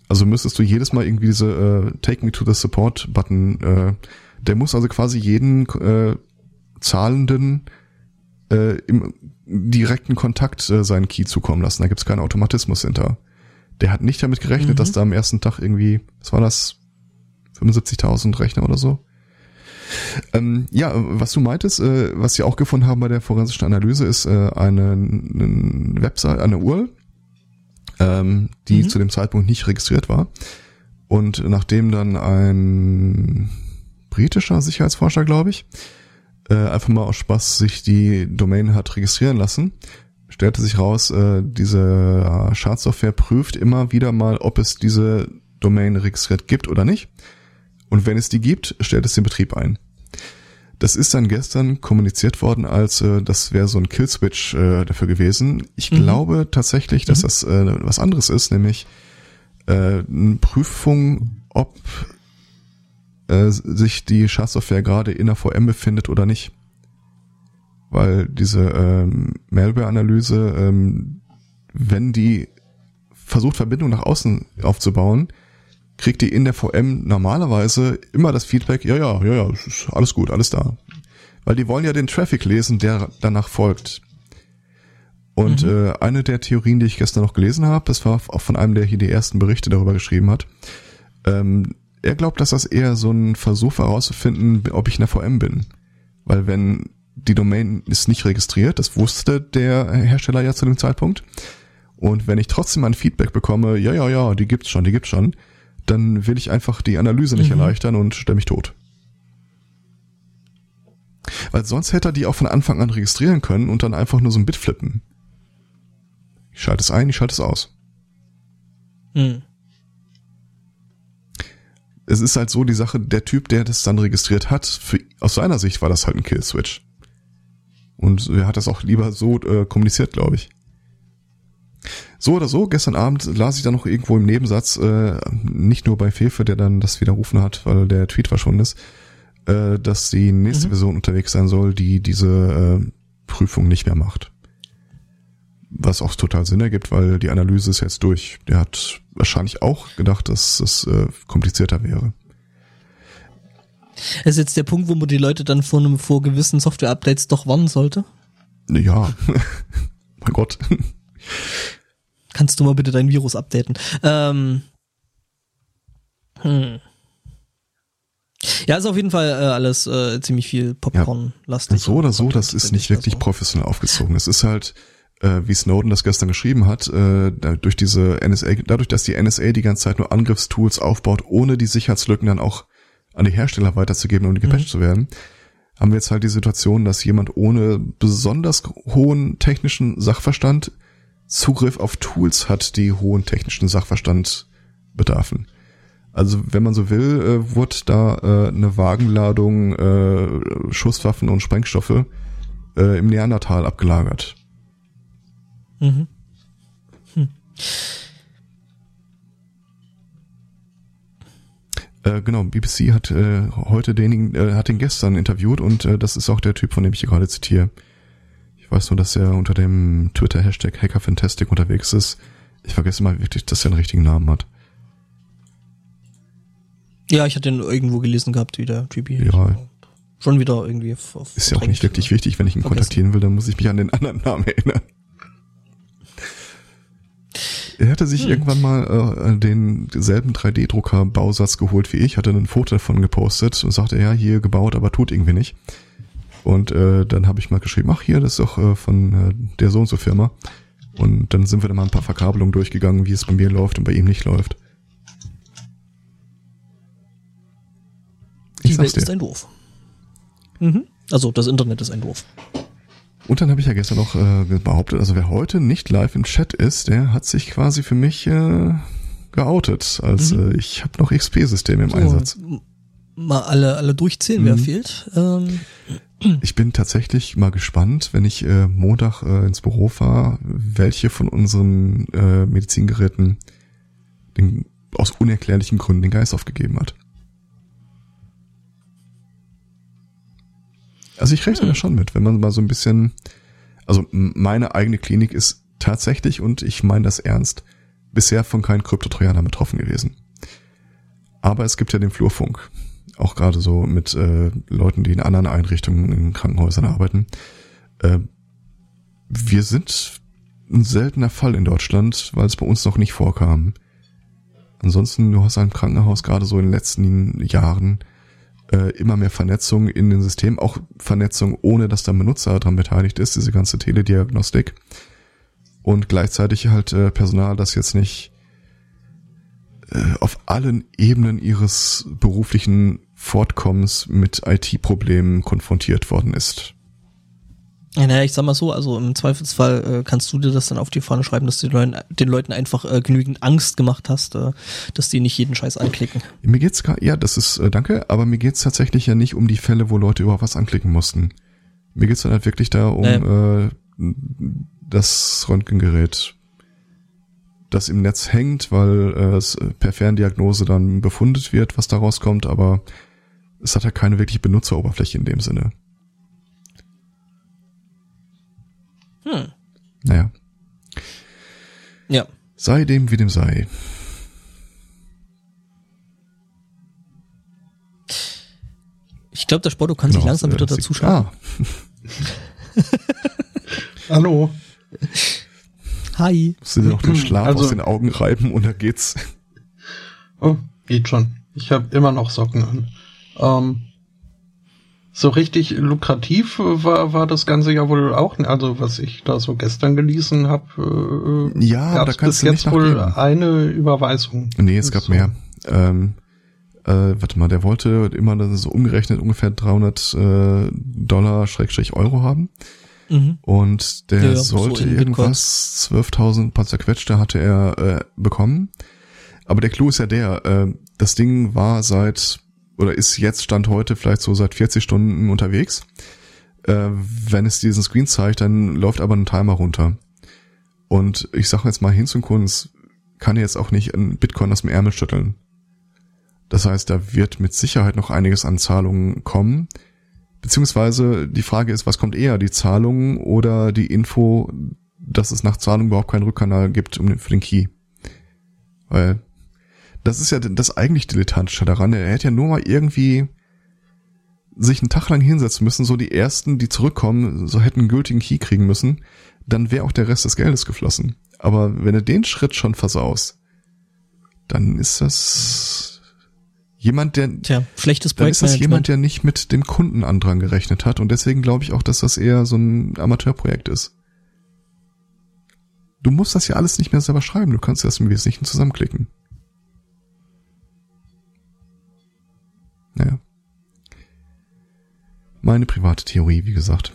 Also müsstest du jedes Mal irgendwie diese äh, Take me to the Support Button, äh, der muss also quasi jeden äh, Zahlenden äh, im direkten Kontakt äh, seinen Key zukommen lassen. Da gibt es keinen Automatismus hinter. Der hat nicht damit gerechnet, mhm. dass da am ersten Tag irgendwie, was war das, 75.000 Rechner oder so? Ähm, ja, was du meintest, äh, was wir auch gefunden haben bei der forensischen Analyse, ist äh, eine, eine Website, eine URL, ähm, die mhm. zu dem Zeitpunkt nicht registriert war. Und nachdem dann ein britischer Sicherheitsforscher, glaube ich, äh, einfach mal aus Spaß sich die Domain hat registrieren lassen, stellte sich raus, äh, diese Schadsoftware prüft immer wieder mal, ob es diese Domain registriert gibt oder nicht. Und wenn es die gibt, stellt es den Betrieb ein. Das ist dann gestern kommuniziert worden, als äh, das wäre so ein Killswitch äh, dafür gewesen. Ich mhm. glaube tatsächlich, dass mhm. das äh, was anderes ist, nämlich äh, eine Prüfung, ob äh, sich die Schadsoftware gerade in der VM befindet oder nicht weil diese ähm, Malware-Analyse, ähm, wenn die versucht, Verbindung nach außen aufzubauen, kriegt die in der VM normalerweise immer das Feedback, ja, ja, ja, ja, alles gut, alles da. Weil die wollen ja den Traffic lesen, der danach folgt. Und mhm. äh, eine der Theorien, die ich gestern noch gelesen habe, das war auch von einem, der hier die ersten Berichte darüber geschrieben hat, ähm, er glaubt, dass das eher so ein Versuch herauszufinden, ob ich in der VM bin. Weil wenn die Domain ist nicht registriert, das wusste der Hersteller ja zu dem Zeitpunkt. Und wenn ich trotzdem ein Feedback bekomme, ja, ja, ja, die gibt's schon, die gibt's schon, dann will ich einfach die Analyse nicht mhm. erleichtern und stelle mich tot. Weil sonst hätte er die auch von Anfang an registrieren können und dann einfach nur so ein Bit flippen. Ich schalte es ein, ich schalte es aus. Mhm. Es ist halt so die Sache, der Typ, der das dann registriert hat, für, aus seiner Sicht war das halt ein Killswitch. Und er hat das auch lieber so äh, kommuniziert, glaube ich. So oder so, gestern Abend las ich dann noch irgendwo im Nebensatz, äh, nicht nur bei Fefe, der dann das widerrufen hat, weil der Tweet verschwunden ist, äh, dass die nächste mhm. Version unterwegs sein soll, die diese äh, Prüfung nicht mehr macht. Was auch total Sinn ergibt, weil die Analyse ist jetzt durch. Der hat wahrscheinlich auch gedacht, dass es äh, komplizierter wäre. Das ist jetzt der Punkt, wo man die Leute dann vor, einem, vor gewissen Software-Updates doch warnen sollte? Ja, [LAUGHS] mein Gott. Kannst du mal bitte dein Virus updaten? Ähm, hm. Ja, ist auf jeden Fall äh, alles äh, ziemlich viel Popcorn-lastig. Ja, so oder so, das ist nicht wirklich professionell aufgezogen. Es ist halt, äh, wie Snowden das gestern geschrieben hat, äh, durch diese NSA, dadurch, dass die NSA die ganze Zeit nur Angriffstools aufbaut, ohne die Sicherheitslücken dann auch an die Hersteller weiterzugeben, um gepatcht mhm. zu werden, haben wir jetzt halt die Situation, dass jemand ohne besonders hohen technischen Sachverstand Zugriff auf Tools hat, die hohen technischen Sachverstand bedarfen. Also wenn man so will, äh, wurde da äh, eine Wagenladung äh, Schusswaffen und Sprengstoffe äh, im Neandertal abgelagert. Mhm. Hm. Äh, genau, BBC hat äh, heute den, äh, hat den gestern interviewt und äh, das ist auch der Typ, von dem ich hier gerade zitiere. Ich weiß nur, dass er unter dem Twitter-Hashtag HackerFantastic unterwegs ist. Ich vergesse mal wirklich, dass er einen richtigen Namen hat. Ja, ich hatte ihn irgendwo gelesen gehabt, wie der Typ Ja. Schon wieder irgendwie. Ist ja auch nicht wirklich wichtig, wenn ich ihn vergessen. kontaktieren will, dann muss ich mich an den anderen Namen erinnern. Er hatte sich hm. irgendwann mal äh, den selben 3D-Drucker-Bausatz geholt wie ich, hatte ein Foto davon gepostet und sagte, ja, hier gebaut, aber tut irgendwie nicht. Und äh, dann habe ich mal geschrieben, ach hier, das ist doch äh, von äh, der so und so Firma. Und dann sind wir da mal ein paar Verkabelungen durchgegangen, wie es bei mir läuft und bei ihm nicht läuft. Ich Die Welt dir. ist ein Doof. Mhm. Also das Internet ist ein Doof. Und dann habe ich ja gestern noch äh, behauptet, also wer heute nicht live im Chat ist, der hat sich quasi für mich äh, geoutet. Als mhm. äh, ich habe noch XP-Systeme im so, Einsatz. Mal alle, alle durchzählen, mhm. wer fehlt. Ähm. Ich bin tatsächlich mal gespannt, wenn ich äh, Montag äh, ins Büro fahre, welche von unseren äh, Medizingeräten den, aus unerklärlichen Gründen den Geist aufgegeben hat. Also ich rechne hm. da schon mit, wenn man mal so ein bisschen, also meine eigene Klinik ist tatsächlich, und ich meine das ernst, bisher von keinen Kryptotrojanern betroffen gewesen. Aber es gibt ja den Flurfunk. Auch gerade so mit äh, Leuten, die in anderen Einrichtungen in Krankenhäusern arbeiten. Äh, wir sind ein seltener Fall in Deutschland, weil es bei uns noch nicht vorkam. Ansonsten, du hast ein Krankenhaus gerade so in den letzten Jahren äh, immer mehr Vernetzung in den Systemen, auch Vernetzung ohne, dass der Benutzer daran beteiligt ist, diese ganze Telediagnostik. Und gleichzeitig halt äh, Personal, das jetzt nicht äh, auf allen Ebenen ihres beruflichen Fortkommens mit IT-Problemen konfrontiert worden ist. Ja, naja, ich sag mal so, also im Zweifelsfall äh, kannst du dir das dann auf die Fahne schreiben, dass du den Leuten, den Leuten einfach äh, genügend Angst gemacht hast, äh, dass die nicht jeden Scheiß anklicken. Mir geht's gar, ja, das ist, äh, danke, aber mir geht's tatsächlich ja nicht um die Fälle, wo Leute über was anklicken mussten. Mir geht's dann halt wirklich da um äh, das Röntgengerät, das im Netz hängt, weil äh, es per Ferndiagnose dann befundet wird, was daraus kommt, aber es hat ja keine wirklich Benutzeroberfläche in dem Sinne. Hm. Naja. Ja. Sei dem, wie dem sei. Ich glaube, der Sporto kann genau, sich langsam wieder dazu schauen. Ah. [LAUGHS] Hallo. Hi. Musst du dir noch den Schlaf also, aus den Augen reiben und da geht's. Oh, geht schon. Ich habe immer noch Socken an. Ähm, so richtig lukrativ war, war das Ganze ja wohl auch, also was ich da so gestern gelesen habe. Äh, ja, da kannst bis du jetzt wohl eine Überweisung. Nee, es gab so. mehr. Ähm, äh, warte mal, der wollte immer so umgerechnet ungefähr 300 äh, Dollar Schrägstrich Euro haben. Mhm. Und der ja, sollte so irgendwas 12.000 paar zerquetschte hatte er äh, bekommen. Aber der Clou ist ja der, äh, das Ding war seit oder ist jetzt Stand heute vielleicht so seit 40 Stunden unterwegs. Äh, wenn es diesen Screen zeigt, dann läuft aber ein Timer runter. Und ich sage jetzt mal hin zum Kunst, kann jetzt auch nicht ein Bitcoin aus dem Ärmel schütteln. Das heißt, da wird mit Sicherheit noch einiges an Zahlungen kommen. Beziehungsweise die Frage ist, was kommt eher, die Zahlung oder die Info, dass es nach Zahlung überhaupt keinen Rückkanal gibt für den Key? Weil das ist ja das eigentlich Dilettantische daran. Er hätte ja nur mal irgendwie sich einen Tag lang hinsetzen müssen, so die ersten, die zurückkommen, so hätten einen gültigen Key kriegen müssen, dann wäre auch der Rest des Geldes geflossen. Aber wenn du den Schritt schon versaust, dann ist das jemand, der, Tja, schlechtes dann ist das jemand, der nicht mit dem Kundenandrang gerechnet hat und deswegen glaube ich auch, dass das eher so ein Amateurprojekt ist. Du musst das ja alles nicht mehr selber schreiben, du kannst das im Wesentlichen zusammenklicken. Naja. Meine private Theorie, wie gesagt.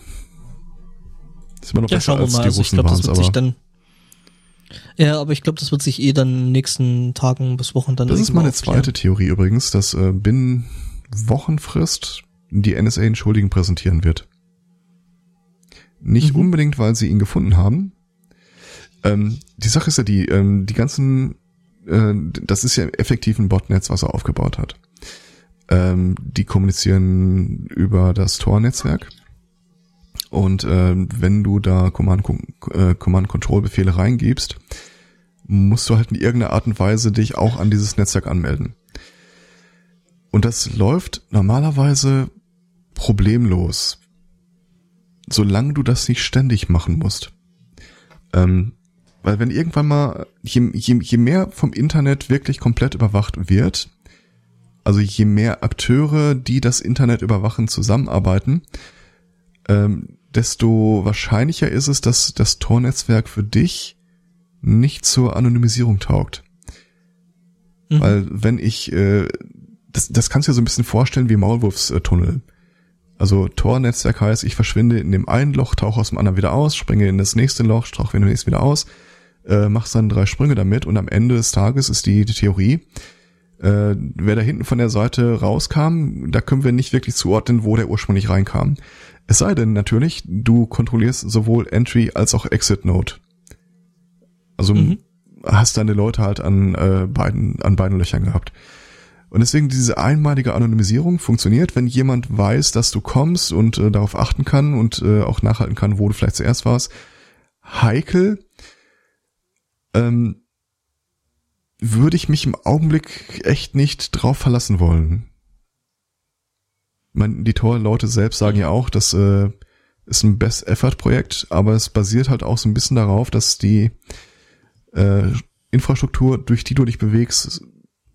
ist immer noch ja, besser als mal. die also Russen waren, aber... Dann, ja, aber ich glaube, das wird sich eh dann in den nächsten Tagen bis Wochen dann Das ist meine zweite Theorie übrigens, dass äh, binnen Wochenfrist die NSA einen Schuldigen präsentieren wird. Nicht mhm. unbedingt, weil sie ihn gefunden haben. Ähm, die Sache ist ja die, ähm, die ganzen, äh, das ist ja effektiv ein Botnetz, was er aufgebaut hat. Ähm, die kommunizieren über das Tor-Netzwerk. Und ähm, wenn du da Command-Control-Befehle äh, reingibst, musst du halt in irgendeiner Art und Weise dich auch an dieses Netzwerk anmelden. Und das läuft normalerweise problemlos, solange du das nicht ständig machen musst. Ähm, Weil wenn irgendwann mal, je, je, je mehr vom Internet wirklich komplett überwacht wird, also je mehr Akteure, die das Internet überwachen, zusammenarbeiten, ähm, desto wahrscheinlicher ist es, dass das Tor-Netzwerk für dich nicht zur Anonymisierung taugt. Mhm. Weil wenn ich, äh, das, das kannst du dir so ein bisschen vorstellen wie Maulwurfstunnel. Also Tor-Netzwerk heißt, ich verschwinde in dem einen Loch, tauche aus dem anderen wieder aus, springe in das nächste Loch, tauche in das nächste wieder aus, äh, machst dann drei Sprünge damit und am Ende des Tages ist die, die Theorie, äh, wer da hinten von der Seite rauskam, da können wir nicht wirklich zuordnen, wo der ursprünglich reinkam. Es sei denn natürlich, du kontrollierst sowohl Entry als auch Exit Node. Also mhm. hast deine Leute halt an äh, beiden an beiden Löchern gehabt. Und deswegen diese einmalige Anonymisierung funktioniert, wenn jemand weiß, dass du kommst und äh, darauf achten kann und äh, auch nachhalten kann, wo du vielleicht zuerst warst. Heikel ähm, würde ich mich im Augenblick echt nicht drauf verlassen wollen. Man, die Tor-Leute selbst sagen ja auch, das äh, ist ein Best-Effort-Projekt, aber es basiert halt auch so ein bisschen darauf, dass die äh, Infrastruktur, durch die du dich bewegst,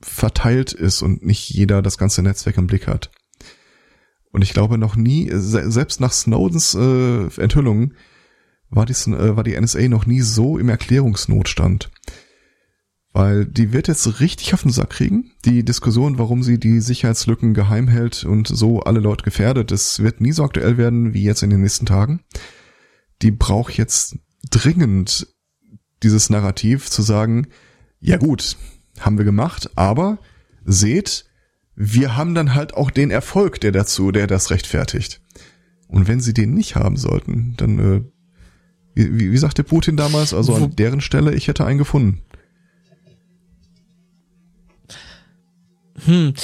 verteilt ist und nicht jeder das ganze Netzwerk im Blick hat. Und ich glaube noch nie, selbst nach Snowdens äh, Enthüllungen, war die, äh, war die NSA noch nie so im Erklärungsnotstand. Weil die wird jetzt richtig auf den Sack kriegen. Die Diskussion, warum sie die Sicherheitslücken geheim hält und so alle Leute gefährdet, das wird nie so aktuell werden wie jetzt in den nächsten Tagen. Die braucht jetzt dringend dieses Narrativ zu sagen, ja gut, haben wir gemacht, aber seht, wir haben dann halt auch den Erfolg, der dazu, der das rechtfertigt. Und wenn sie den nicht haben sollten, dann, äh, wie, wie sagte Putin damals, also an deren Stelle, ich hätte einen gefunden. Hm,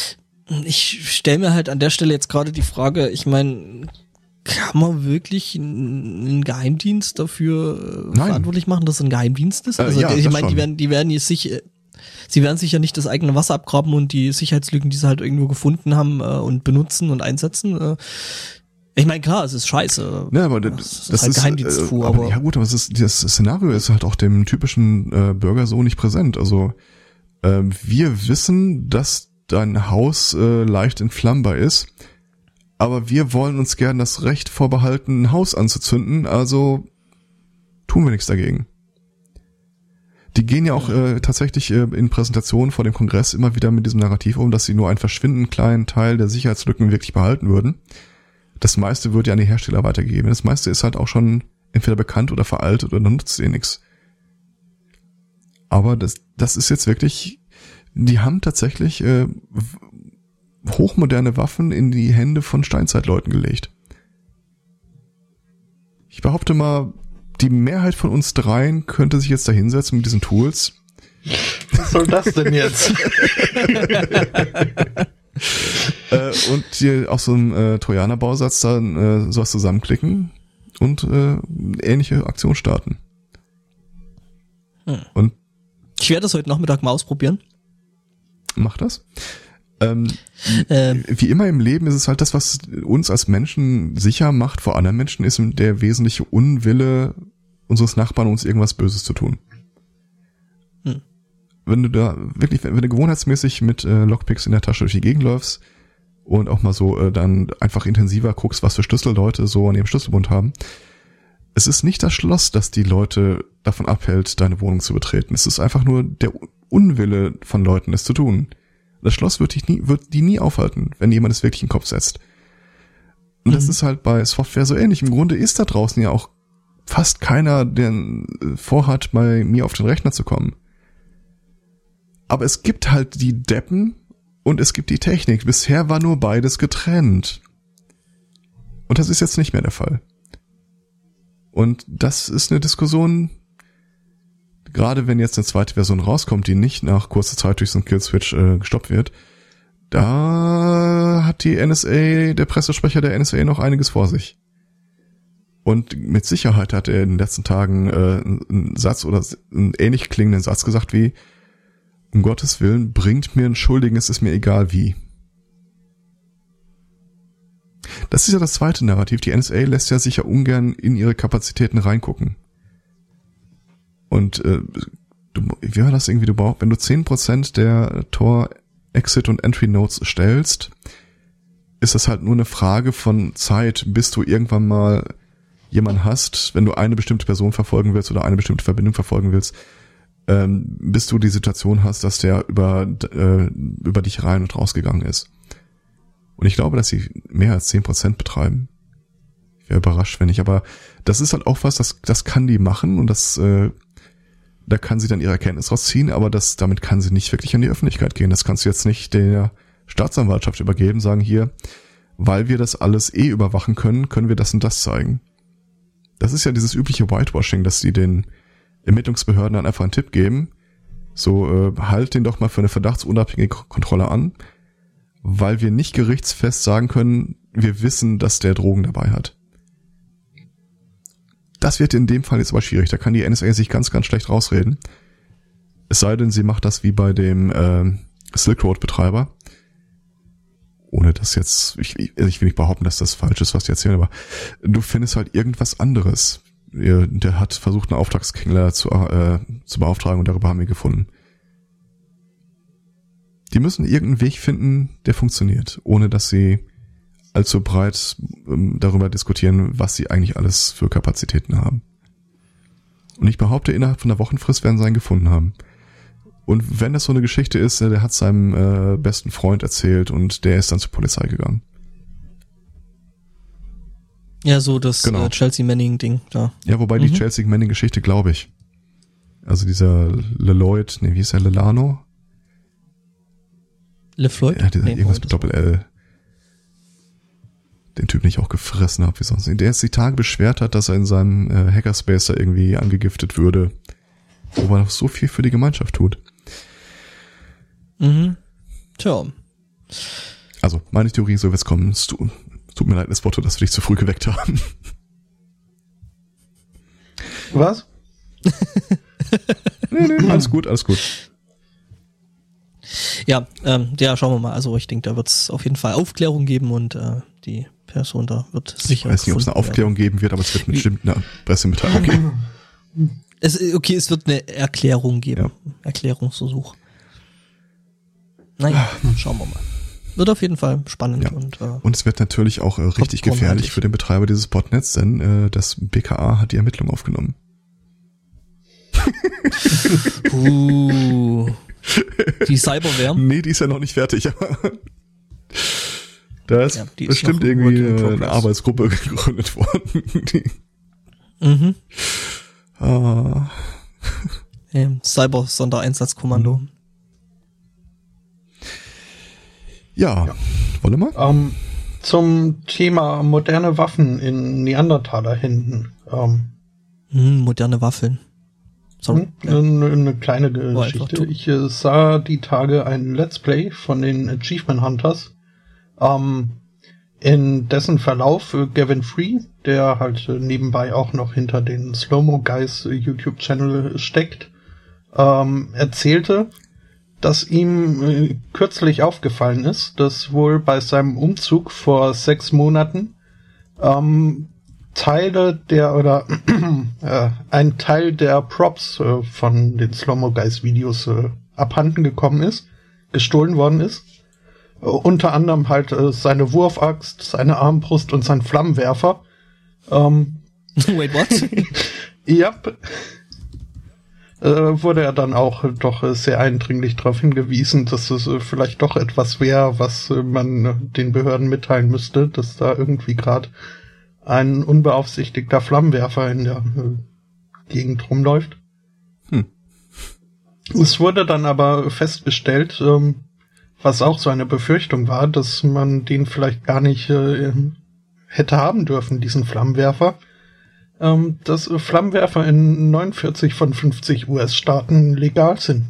ich stelle mir halt an der Stelle jetzt gerade die Frage, ich meine, kann man wirklich einen Geheimdienst dafür äh, Nein. verantwortlich machen, dass es ein Geheimdienst ist? Also äh, ja, ich meine, die werden, die werden jetzt sich sie werden sich ja nicht das eigene Wasser abgraben und die Sicherheitslücken, die sie halt irgendwo gefunden haben äh, und benutzen und einsetzen. Äh, ich meine, klar, es ist scheiße. Ja, aber das, das ist halt Geheimdienstfu, äh, aber, ja gut, aber es ist, das Szenario ist halt auch dem typischen äh, Bürger so nicht präsent. Also äh, wir wissen, dass dein Haus äh, leicht entflammbar ist, aber wir wollen uns gern das Recht vorbehalten, ein Haus anzuzünden, also tun wir nichts dagegen. Die gehen ja auch äh, tatsächlich äh, in Präsentationen vor dem Kongress immer wieder mit diesem Narrativ um, dass sie nur einen verschwindend kleinen Teil der Sicherheitslücken wirklich behalten würden. Das meiste wird ja an die Hersteller weitergegeben. Das meiste ist halt auch schon entweder bekannt oder veraltet oder nutzt eh nix. Aber das, das ist jetzt wirklich, die haben tatsächlich äh, hochmoderne Waffen in die Hände von Steinzeitleuten gelegt. Ich behaupte mal, die Mehrheit von uns dreien könnte sich jetzt da hinsetzen mit diesen Tools. Was soll das denn jetzt? [LAUGHS] äh, und hier auf so einem äh, Trojaner-Bausatz dann äh, sowas zusammenklicken und äh, ähnliche Aktion starten. Hm. Und ich werde das heute Nachmittag mal ausprobieren. Mach das. Ähm, ähm, wie immer im Leben ist es halt das, was uns als Menschen sicher macht vor anderen Menschen, ist der wesentliche Unwille unseres Nachbarn, uns irgendwas Böses zu tun. Hm. Wenn du da wirklich, wenn du gewohnheitsmäßig mit äh, Lockpicks in der Tasche durch die Gegend läufst und auch mal so äh, dann einfach intensiver guckst, was für Schlüssel Leute so an ihrem Schlüsselbund haben, es ist nicht das Schloss, das die Leute davon abhält, deine Wohnung zu betreten. Es ist einfach nur der Unwille von Leuten, es zu tun. Das Schloss wird, dich nie, wird die nie aufhalten, wenn jemand es wirklich in den Kopf setzt. Und mhm. das ist halt bei Software so ähnlich. Im Grunde ist da draußen ja auch fast keiner, der äh, vorhat, bei mir auf den Rechner zu kommen. Aber es gibt halt die Deppen und es gibt die Technik. Bisher war nur beides getrennt. Und das ist jetzt nicht mehr der Fall. Und das ist eine Diskussion, gerade wenn jetzt eine zweite Version rauskommt, die nicht nach kurzer Zeit durch so einen Killswitch äh, gestoppt wird, da hat die NSA, der Pressesprecher der NSA noch einiges vor sich. Und mit Sicherheit hat er in den letzten Tagen äh, einen Satz oder einen ähnlich klingenden Satz gesagt wie, um Gottes Willen, bringt mir einen Schuldigen, es ist mir egal wie. Das ist ja das zweite Narrativ. Die NSA lässt ja sicher ungern in ihre Kapazitäten reingucken. Und äh, du, wie war das irgendwie, du brauchst, wenn du zehn Prozent der Tor Exit und Entry Nodes stellst, ist das halt nur eine Frage von Zeit, bis du irgendwann mal jemanden hast, wenn du eine bestimmte Person verfolgen willst oder eine bestimmte Verbindung verfolgen willst, ähm, bis du die Situation hast, dass der über, äh, über dich rein und rausgegangen ist. Und ich glaube, dass sie mehr als zehn Prozent betreiben. Ich wäre überrascht, wenn nicht. Aber das ist halt auch was, das, das kann die machen und das, äh, da kann sie dann ihre Erkenntnis rausziehen, aber das, damit kann sie nicht wirklich an die Öffentlichkeit gehen. Das kannst du jetzt nicht der Staatsanwaltschaft übergeben, sagen hier, weil wir das alles eh überwachen können, können wir das und das zeigen. Das ist ja dieses übliche Whitewashing, dass sie den Ermittlungsbehörden dann einfach einen Tipp geben, so äh, halt den doch mal für eine verdachtsunabhängige Kontrolle an, weil wir nicht gerichtsfest sagen können, wir wissen, dass der Drogen dabei hat. Das wird in dem Fall jetzt aber schwierig. Da kann die NSA sich ganz, ganz schlecht rausreden. Es sei denn, sie macht das wie bei dem äh, Silk Road Betreiber ohne das jetzt, ich, ich will nicht behaupten, dass das falsch ist, was die erzählen, aber du findest halt irgendwas anderes. Der hat versucht, einen Auftragskingler zu, äh, zu beauftragen und darüber haben wir gefunden. Die müssen irgendeinen Weg finden, der funktioniert, ohne dass sie allzu breit ähm, darüber diskutieren, was sie eigentlich alles für Kapazitäten haben. Und ich behaupte, innerhalb von einer Wochenfrist werden sie einen gefunden haben. Und wenn das so eine Geschichte ist, äh, der hat seinem äh, besten Freund erzählt und der ist dann zur Polizei gegangen. Ja, so das genau. äh, Chelsea Manning-Ding da. Ja, wobei mhm. die Chelsea Manning-Geschichte, glaube ich. Also dieser LeLoid, nee, wie ist er, Lelano? LeFloid? Ja, dieser nee, irgendwas mit Doppel-L. Den Typ nicht auch gefressen habe, wie sonst. Der jetzt die Tage beschwert hat, dass er in seinem äh, Hackerspace da irgendwie angegiftet würde. Wo er so viel für die Gemeinschaft tut. Mhm. Tja. Also, meine Theorie so wird's kommen. Es tut, tut mir leid, das Wort, dass wir dich zu früh geweckt haben. Was? [LAUGHS] nee, nee, alles gut, alles gut. Ja, ähm, ja, schauen wir mal. Also ich denke, da wird es auf jeden Fall Aufklärung geben und äh, die Person da wird sicher. Ich weiß nicht, ob es eine Aufklärung werden. geben wird, aber es wird bestimmt eine Pressemitteilung geben. Es, okay, es wird eine Erklärung geben. Ja. Erklärungsversuch. Naja, schauen wir mal. Wird auf jeden Fall spannend. Ja. Und, äh, und es wird natürlich auch äh, richtig gefährlich für den Betreiber dieses Botnets, denn äh, das BKA hat die Ermittlung aufgenommen. [LAUGHS] uh, die Cyberware? Nee, die ist ja noch nicht fertig. Da ist, ja, ist bestimmt irgendwie eine Arbeitsgruppe [LAUGHS] gegründet worden. mhm. Ah. Cyber-Sondereinsatzkommando. Mhm. Ja, ja. wollen wir? Ähm, zum Thema moderne Waffen in Neandertaler-Händen. Ähm, hm, moderne Waffeln. Sorry. Eine, eine kleine Geschichte. Ich äh, sah die Tage ein Let's Play von den Achievement Hunters. Ähm, in dessen Verlauf äh, Gavin Free, der halt äh, nebenbei auch noch hinter den Slow-Mo Guys äh, YouTube-Channel steckt, ähm, erzählte, dass ihm äh, kürzlich aufgefallen ist, dass wohl bei seinem Umzug vor sechs Monaten ähm, Teile der oder [CLEARS THROAT] äh, ein Teil der Props äh, von den Slow-Mo Guys Videos abhanden gekommen ist, gestohlen worden ist. Äh, unter anderem halt äh, seine Wurfaxt, seine Armbrust und sein Flammenwerfer. Ähm, [LAUGHS] Wait, what? [LAUGHS] ja äh, wurde er dann auch doch sehr eindringlich darauf hingewiesen, dass es äh, vielleicht doch etwas wäre, was äh, man den Behörden mitteilen müsste, dass da irgendwie gerade ein unbeaufsichtigter Flammenwerfer in der äh, Gegend rumläuft. Hm. Es wurde dann aber festgestellt, ähm, was auch so eine Befürchtung war, dass man den vielleicht gar nicht äh, hätte haben dürfen, diesen Flammenwerfer ähm, dass Flammenwerfer in 49 von 50 US-Staaten legal sind.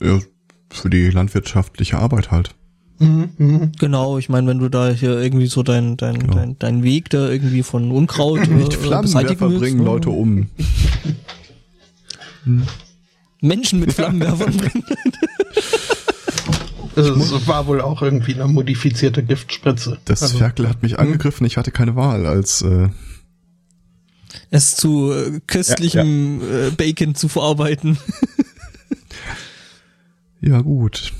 Ja, für die landwirtschaftliche Arbeit halt. Mhm, mh. Genau, ich meine, wenn du da hier irgendwie so dein, dein, genau. dein, dein Weg da irgendwie von Unkraut äh, Nicht Flammenwerfer willst, bringen ne? Leute um. [LAUGHS] Menschen mit Flammenwerfern bringen. Es [LAUGHS] war wohl auch irgendwie eine modifizierte Giftspritze. Das also, Ferkel hat mich angegriffen, ich hatte keine Wahl als äh Es zu äh, köstlichem Äh, Bacon zu verarbeiten. [LAUGHS] Ja, gut.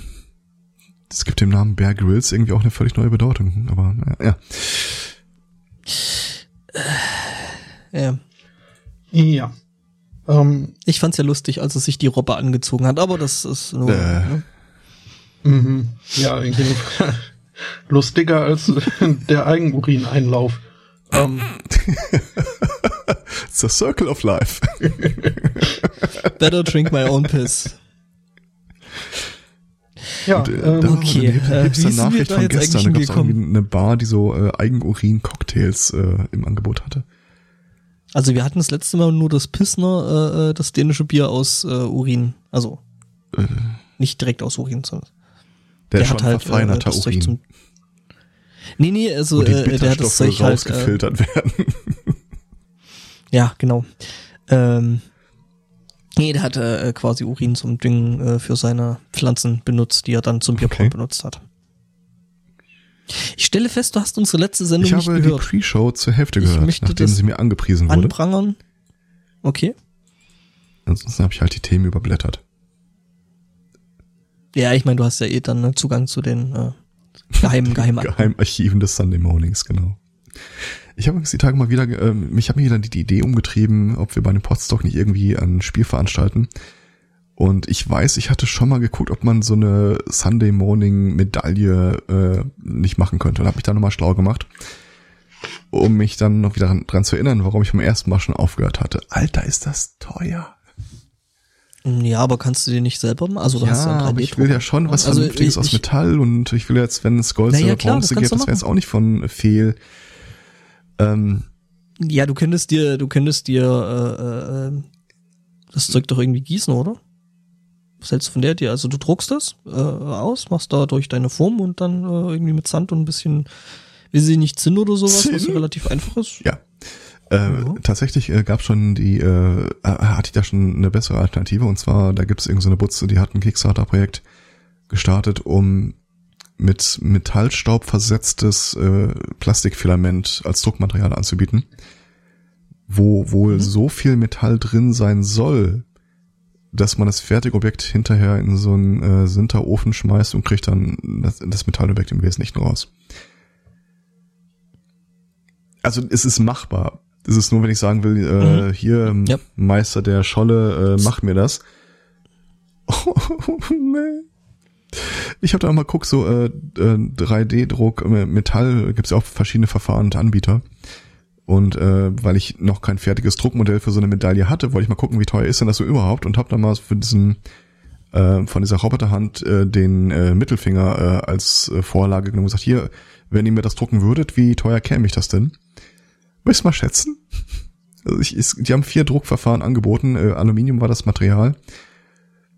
Es gibt dem Namen Bear Grylls irgendwie auch eine völlig neue Bedeutung, aber naja, ja. ja. Ja. Ähm, Ich fand's ja lustig, als er sich die Robbe angezogen hat, aber das ist nur. Äh. Ne? mhm. Ja, Fall [LAUGHS] lustiger als [LAUGHS] der Eigenurineinlauf. Ähm, [LAUGHS] It's a circle of life. Better drink my own piss. ja, Und, äh, ähm, da okay, eine äh, Nachricht von gestern, da gab es eine Bar, die so äh, Eigenurin-Cocktails äh, im Angebot hatte. Also wir hatten das letzte Mal nur das Pissner, äh, äh, das dänische Bier aus äh, Urin. Also Äh, nicht direkt aus Urin, sondern der, der hat halt äh, verfeinerter das Zeug Urin, zum. Nee, nee, also äh, der hat das Zeug halt. Äh, werden. ja, genau. Ähm, nee, der hat äh, quasi Urin zum Düngen äh, für seine Pflanzen benutzt, die er dann zum Bierbrauen Okay. benutzt hat. Ich stelle fest, du hast unsere letzte Sendung Ich nicht habe die gehört. Pre-Show zur Hälfte Ich gehört, nachdem sie mir angepriesen wurde. Anprangern. Okay. Ansonsten habe ich halt die Themen überblättert. Ja, ich meine, du hast ja eh dann ne, Zugang zu den äh, geheimen, [LAUGHS] geheimen Geheimarchiven des Sunday Mornings, genau. Ich habe übrigens die Tage mal wieder, ähm, mich hat mir wieder die, die Idee umgetrieben, ob wir bei dem Podstock nicht irgendwie ein Spiel veranstalten. Und ich weiß, ich hatte schon mal geguckt, ob man so eine Sunday Morning Medaille äh, nicht machen könnte. Und habe mich da nochmal schlau gemacht, um mich dann noch wieder dran, dran zu erinnern, warum ich beim ersten Mal schon aufgehört hatte. Alter, ist das teuer. Ja, aber kannst du dir nicht selber machen? Also ja aber ich will ja 3D-Drucker. schon was Also Vernünftiges aus Metall und ich will jetzt, wenn es Gold ja, oder das Bronze gibt, du das wäre jetzt auch nicht von fehl. Ähm, Ja, du könntest dir, du könntest dir äh, äh, das Zeug doch irgendwie gießen, oder? Was hältst du von der Idee? Also du druckst das äh, aus, machst da durch deine Form und dann äh, irgendwie mit Sand und ein bisschen, wie sie nicht Zinn oder sowas, was Zinn? ja relativ einfach ist. ja. Äh, Ja. Tatsächlich äh, gab schon die, äh, hatte ich da schon eine bessere Alternative und zwar, da gibt es irgendeine so eine Butze, die hat ein Kickstarter-Projekt gestartet, um mit Metallstaub versetztes äh, Plastikfilament als Druckmaterial anzubieten, wo wohl Mhm. so viel Metall drin sein soll, dass man das Fertigobjekt hinterher in so einen äh, Sinterofen schmeißt und kriegt dann das, das Metallobjekt im Wesentlichen raus. Also es ist machbar. Es ist nur, wenn ich sagen will, äh, hier ähm, Ja. Meister der Scholle, äh, mach mir das. [LAUGHS] nee. Ich habe da mal geguckt, so äh, äh, 3D-Druck, äh, Metall, gibt's ja auch verschiedene Verfahren und Anbieter. Und äh, weil ich noch kein fertiges Druckmodell für so eine Medaille hatte, wollte ich mal gucken, wie teuer ist denn das so überhaupt und habe dann mal für diesen äh, von dieser Roboterhand äh, den äh, Mittelfinger äh, als äh, Vorlage genommen und gesagt, hier, wenn ihr mir das drucken würdet, wie teuer käme ich das denn? Du mal schätzen? Also ich, ist, die haben vier Druckverfahren angeboten, äh, Aluminium war das Material.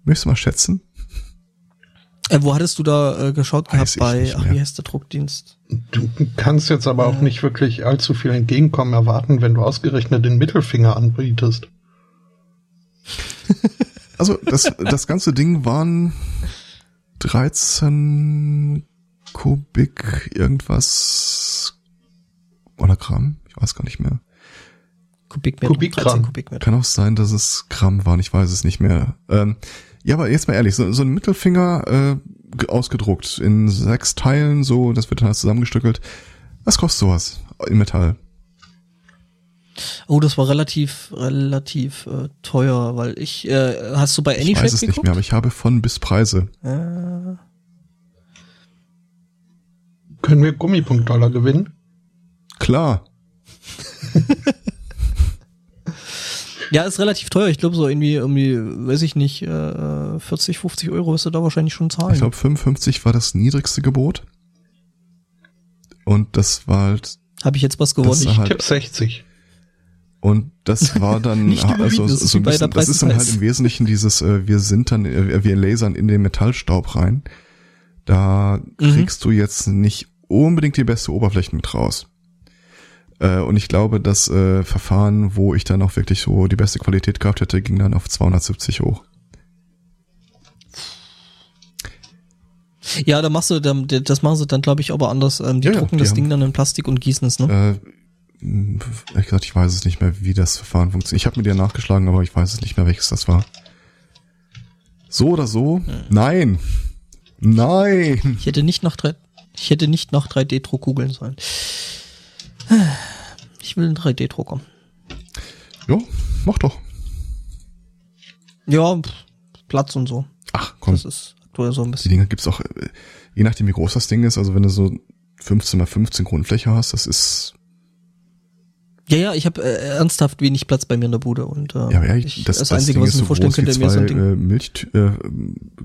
Möchtest du mal schätzen? Äh, wo hattest du da äh, geschaut Weiß gehabt bei, ach, wie heißt der Druckdienst? Du kannst jetzt aber auch nicht wirklich allzu viel Entgegenkommen erwarten, wenn du ausgerechnet den Mittelfinger anbietest. [LAUGHS] Also das, das ganze Ding waren 13 Kubik irgendwas oder Gramm, ich weiß gar nicht mehr. Kubikmeter. Kubikgramm. 13 Kubikmeter. Kann auch sein, dass es Gramm waren, ich weiß es nicht mehr. Ähm, ja, aber jetzt mal ehrlich, so, so ein Mittelfinger äh, ge- ausgedruckt in sechs Teilen, so, das wird dann alles zusammengestückelt. Was kostet sowas in Metall? Oh, das war relativ, relativ äh, teuer, weil ich, äh, hast du bei Ich Anyshade weiß es nicht geguckt? mehr, aber ich habe von bis Preise. Äh, Können wir Gummipunktdollar gewinnen? Klar. [LAUGHS] ja, ist relativ teuer. Ich glaube so irgendwie, irgendwie, weiß ich nicht, äh, 40, 50 Euro wirst du da wahrscheinlich schon zahlen. Ich glaube 55 war das niedrigste Gebot. Und das war halt Habe ich jetzt was gewonnen? Ich halt- tippe 60. Und das war dann [LAUGHS] Nicht überbieten, das ist so ein bisschen, das ist dann halt im Wesentlichen dieses, äh, wir sind dann, äh, wir lasern in den Metallstaub rein. Da Mhm. kriegst du jetzt nicht unbedingt die beste Oberfläche mit raus. Äh, und ich glaube, das äh, Verfahren, wo ich dann auch wirklich so die beste Qualität gehabt hätte, ging dann auf 270 hoch. Ja, da machst du, dann- das machen sie dann, glaube ich, aber anders. Ähm, die Ja, ja, drucken die das Ding dann in Plastik und gießen es, ne? Äh, Hm, Ehrlich gesagt, ich weiß es nicht mehr, wie das Verfahren funktioniert. Ich habe mir dir nachgeschlagen, aber ich weiß es nicht mehr, welches das war. So oder so? Nein. Nein. Ich hätte nicht noch drei, ich hätte nicht noch 3D-Druck googeln sollen. Ich will einen 3D-Drucker. Jo, mach doch. Ja, Platz und so. Ach, komm. Das ist aktuell so ein Die bisschen. Dinger gibt's auch, äh, je nachdem wie groß das Ding ist, also wenn du so 15 mal 15 Grundfläche hast, das ist, Ja, ja, ich habe äh, ernsthaft wenig Platz bei mir in der Bude und äh, ja, ja, ich, das, das, das Einzige, Ding was ich mir so vorstellen könnte, wäre so zwei ein Ding. äh, Milch, äh,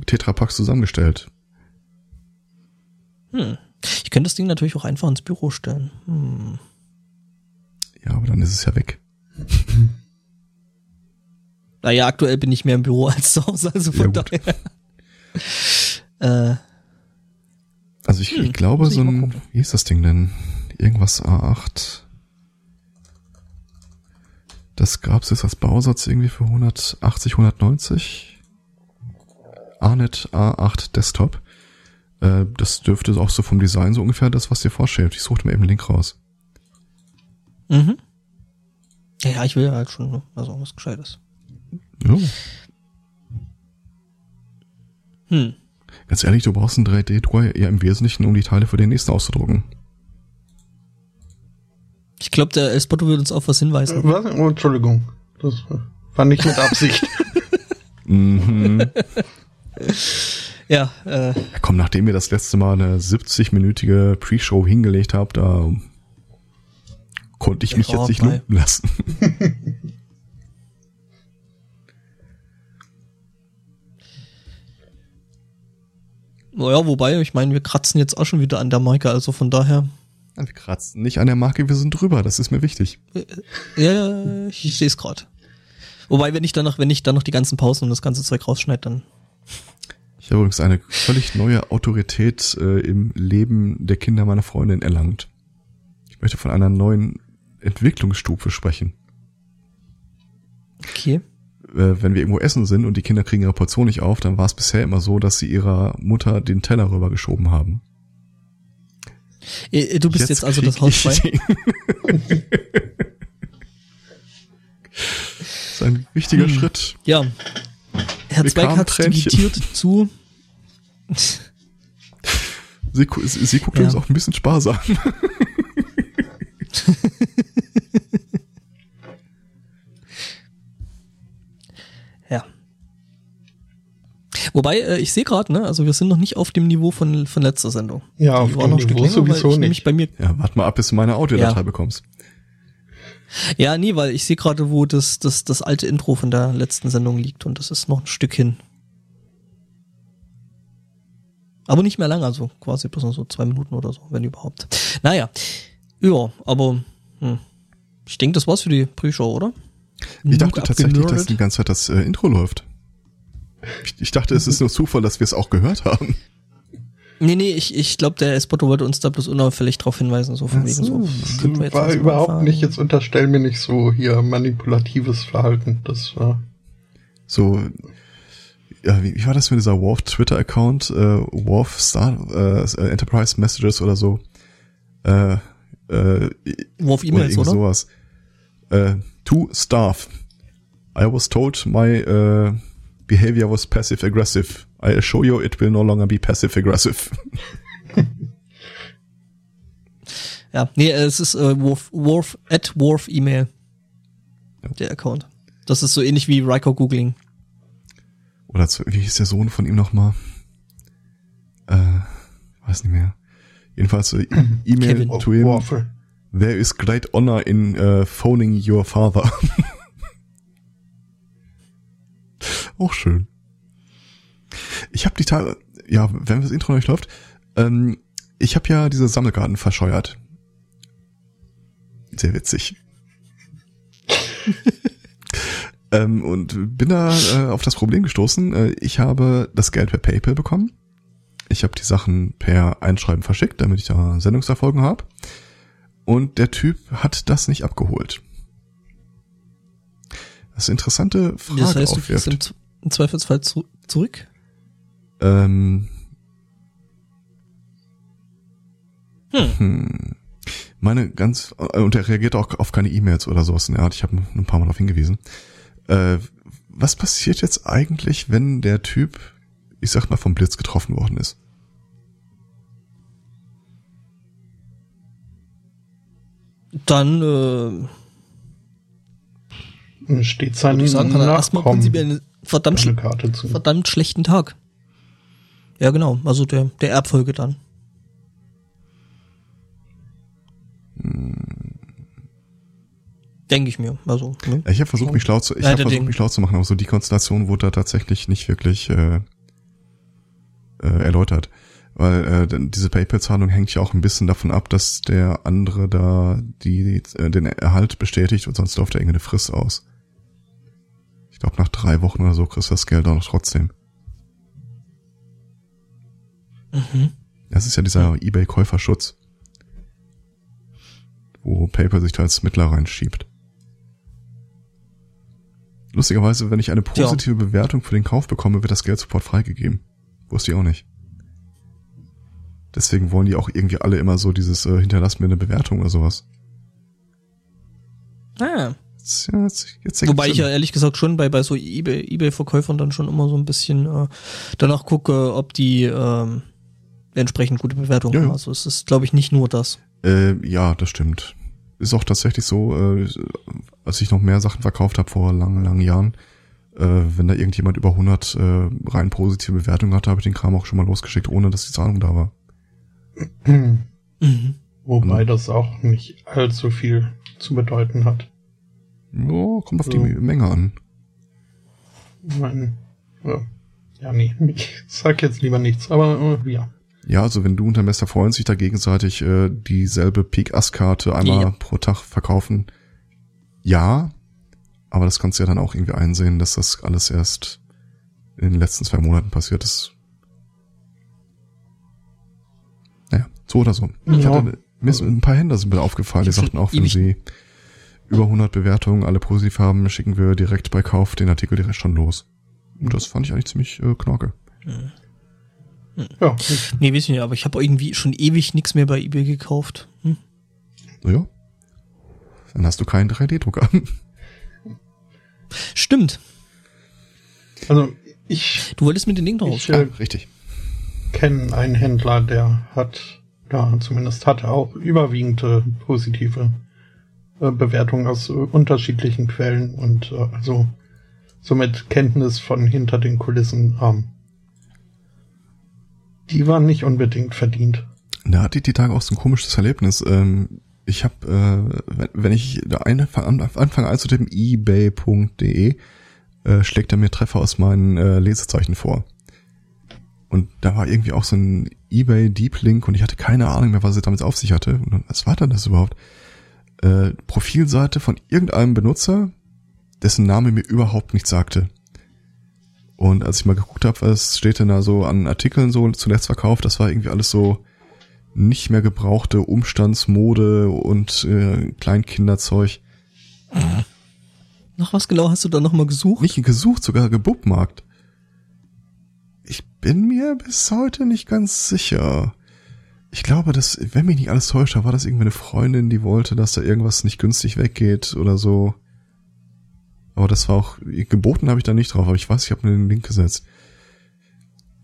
Tetrapacks zusammengestellt. Hm. Ich könnte das Ding natürlich auch einfach ins Büro stellen. Hm. Ja, aber dann ist es ja weg. [LAUGHS] Naja, aktuell bin ich mehr im Büro [LAUGHS] als zu Hause, also von Ja, daher. [LAUGHS] äh, Also ich, Hm, ich glaube, so ein, wie ist das Ding denn? Irgendwas A8. Das gab's jetzt als Bausatz irgendwie für 180, 190. ANET A8 Desktop. Äh, das dürfte auch so vom Design so ungefähr das, was dir vorstellt. Ich suchte mir eben einen Link raus. Mhm. Ja, ja, ich will ja halt schon, ne? also was Gescheites. Ja. Hm. Ganz ehrlich, du brauchst einen 3D-Drucker eher im Wesentlichen, um die Teile für den nächsten auszudrucken. Ich glaube, der Spotto wird uns auf was hinweisen. Was? Oh, Entschuldigung. Das war nicht mit Absicht. [LAUGHS] Mhm. Ja, äh, Ja, komm, nachdem ihr das letzte Mal eine 70-minütige Pre-Show hingelegt habt, da konnte ich mich jetzt nicht lumpen lassen. [LAUGHS] naja, wobei, ich meine, wir kratzen jetzt auch schon wieder an der Marke, also von daher. Wir kratzen nicht an der Marke, wir sind drüber, das ist mir wichtig. Ja, ja, ich sehe es gerade. Wobei, wenn ich dann noch, wenn ich dann noch die ganzen Pausen und das ganze Zeug rausschneide, dann. Ich habe übrigens eine völlig neue Autorität äh, im Leben der Kinder meiner Freundin erlangt. Ich möchte von einer neuen Entwicklungsstufe sprechen. Okay. Äh, wenn wir irgendwo essen sind und die Kinder kriegen ihre Portion nicht auf, dann war es bisher immer so, dass sie ihrer Mutter den Teller rübergeschoben haben. Äh, Du bist jetzt, also das krieg Haus ich frei. den. [LAUGHS] das ist ein wichtiger Hm. Schritt. Ja. Herr Wir Zweig hat digitiert [LAUGHS] zu. Sie, sie, sie guckt Ja. uns auch ein bisschen sparsam. [LAUGHS] Wobei, äh, ich sehe gerade, ne, also wir sind noch nicht auf dem Niveau von, von letzter Sendung. Ja, auf dem Niveau länger, sowieso ich nämlich nicht. bei mir Ja, warte mal ab, bis du meine Audiodatei Ja. bekommst. Ja, nee, weil ich sehe gerade, wo das, das, das alte Intro von der letzten Sendung liegt und das ist noch ein Stück hin. Aber nicht mehr lang, also quasi bloß noch so zwei Minuten oder so, wenn überhaupt. Naja, ja, aber hm. ich denke, das war's für die Pre-Show, oder? Ich dachte Genug tatsächlich, dass die ganze Zeit das äh, Intro läuft. Ich, ich dachte, es ist nur Zufall, dass wir es auch gehört haben. Nee, nee, ich, ich glaube, der Spotto wollte uns da bloß unauffällig drauf hinweisen, so von Ach wegen so. so. könnten wir jetzt war überhaupt anfangen. nicht, jetzt unterstell mir nicht so hier manipulatives Verhalten. Das war. So, ja, wie, wie war das mit dieser Worf Twitter-Account? Äh, Worf Star äh, Enterprise Messages oder so? Äh, äh, Worf oder E-Mails, irgend oder? sowas. Äh, to staff. I was told my äh, behavior was passive aggressive. I assure you it will no longer be passive aggressive. [LAUGHS] Ja, nee, es ist äh, Worf, Worf, at Worf E-Mail. Der Account. Das ist so ähnlich wie Riker Googling. Oder zu, wie hieß der Sohn von ihm nochmal? Äh, weiß nicht mehr. Jedenfalls so [CLEARS THROAT] E- E-Mail to him. Warfel. There is great honor in uh, phoning your father. [LAUGHS] Auch schön. Ich habe die Tage, ja, wenn das Intro noch nicht läuft, ähm, ich habe ja diese Sammelkarten verscheuert. Sehr witzig. [LAUGHS] ähm, und bin da äh, auf das Problem gestoßen. Äh, ich habe das Geld per PayPal bekommen. Ich habe die Sachen per Einschreiben verschickt, damit ich da Sendungserfolgen habe. Und der Typ hat das nicht abgeholt. Das interessante Frage das heißt, du kriegst aufwirft. Im, Zweifelsfall zu, zurück. Ähm, Hm. hm. Meine ganz, äh, und er reagiert auch auf keine E-Mails oder sowas in der Art. Ich habe ein paar Mal darauf hingewiesen. Äh, was passiert jetzt eigentlich, wenn der Typ, ich sag mal, vom Blitz getroffen worden ist? Dann äh, steht sein ich sagen, kann er erstmal prinzipiell verdammt, sch verdammt schlechten Tag. Ja, genau. Also der, der Erbfolge dann. Hm. Denke ich mir. Also, ne? Ich habe versucht, mich schlau zu, ich hab versucht, mich schlau zu machen, aber so die Konstellation wurde da tatsächlich nicht wirklich äh, äh, erläutert. Weil äh, diese PayPal-Zahlung hängt ja auch ein bisschen davon ab, dass der andere da die, die äh, den Erhalt bestätigt und sonst läuft da irgendeine Frist aus. Ich glaube, nach drei Wochen oder so kriegst du das Geld auch noch trotzdem. Mhm. Das ist ja dieser eBay-Käuferschutz, wo PayPal sich da als Mittler reinschiebt. Lustigerweise, wenn ich eine positive ja. Bewertung für den Kauf bekomme, wird das Geld sofort freigegeben. Wusste ich auch nicht. Deswegen wollen die auch irgendwie alle immer so dieses äh, hinterlass mir eine Bewertung oder sowas. Ah. Jetzt, jetzt, jetzt Wobei ich ja ehrlich gesagt schon bei, bei so eBay-Verkäufern dann schon immer so ein bisschen äh, danach gucke, ob die ähm, entsprechend gute Bewertungen ja, haben. Also es ist, glaube ich, nicht nur das. Äh, ja, das stimmt. Ist auch tatsächlich so, äh, als ich noch mehr Sachen verkauft habe vor langen, langen Jahren, äh, wenn da irgendjemand über 100 äh, rein positive Bewertungen hatte, habe ich den Kram auch schon mal losgeschickt, ohne dass die Zahlung da war. [CLEARS THROAT] Mhm. Wobei das auch nicht allzu viel zu bedeuten hat. Ja, kommt auf so. die Menge an. Mein, ja. ja, nee, [LAUGHS] ich sag jetzt lieber nichts, aber äh, ja. Ja, also wenn du und dein bester Freund sich da gegenseitig äh, dieselbe Peak-Ass-Karte einmal ja. pro Tag verkaufen, ja, aber das kannst du ja dann auch irgendwie einsehen, dass das alles erst in den letzten zwei Monaten passiert ist. Naja, so oder so. Ja. Ich hatte, mir ein paar Händler sind mir aufgefallen, die sagten auch, wenn sie über 100 Bewertungen alle positiv haben, schicken wir direkt bei Kauf den Artikel direkt schon los. Und das fand ich eigentlich ziemlich äh, knorke. Hm. Ja. Nee, weiß ich nicht, aber ich habe irgendwie schon ewig nichts mehr bei eBay gekauft. Hm? Ja. Dann hast du keinen 3D-Drucker. Stimmt. Also ich. Du wolltest mit den Dingen drauf. Äh, ah, richtig. Kenne einen Händler, der hat, ja, zumindest hatte auch überwiegend äh, positive Bewertungen aus äh, unterschiedlichen Quellen und äh, also somit Kenntnis von hinter den Kulissen ähm, die waren nicht unbedingt verdient. Da hatte ich die Tage auch so ein komisches Erlebnis. Ähm, ich habe, äh, wenn ich da anfange einzutippen, ebay.de, äh, schlägt er mir Treffer aus meinen äh, Lesezeichen vor. Und da war irgendwie auch so ein eBay Deep Link und ich hatte keine Ahnung mehr, was es damit auf sich hatte. Und was war denn das überhaupt? Äh, Profilseite von irgendeinem Benutzer, dessen Name mir überhaupt nichts sagte. Und als ich mal geguckt habe, was steht denn da so an Artikeln so zuletzt verkauft, das war irgendwie alles so nicht mehr gebrauchte Umstandsmode und äh, Kleinkinderzeug. Nach was genau hast du da nochmal gesucht? Nicht gesucht, sogar gebookmarkt. Ich bin mir bis heute nicht ganz sicher. Ich glaube, dass, wenn mich nicht alles täuscht, da war das irgendwie eine Freundin, die wollte, dass da irgendwas nicht günstig weggeht oder so. Aber das war auch, geboten habe ich da nicht drauf, aber ich weiß, ich habe mir den Link gesetzt.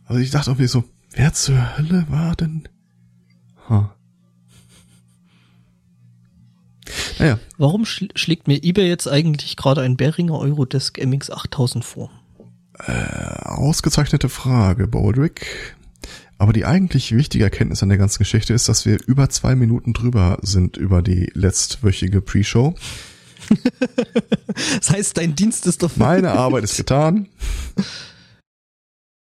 Also ich dachte auch wieder so, wer zur Hölle war denn? Ha. Naja. Warum schl schlägt mir eBay jetzt eigentlich gerade ein Behringer Eurodesk MX 8000 vor? Äh, ausgezeichnete Frage, Baldrick. Aber die eigentlich wichtige Erkenntnis an der ganzen Geschichte ist, dass wir über zwei Minuten drüber sind über die letztwöchige Pre-Show. [LAUGHS] das heißt, dein Dienst ist doch. Meine Arbeit ist getan. [LAUGHS]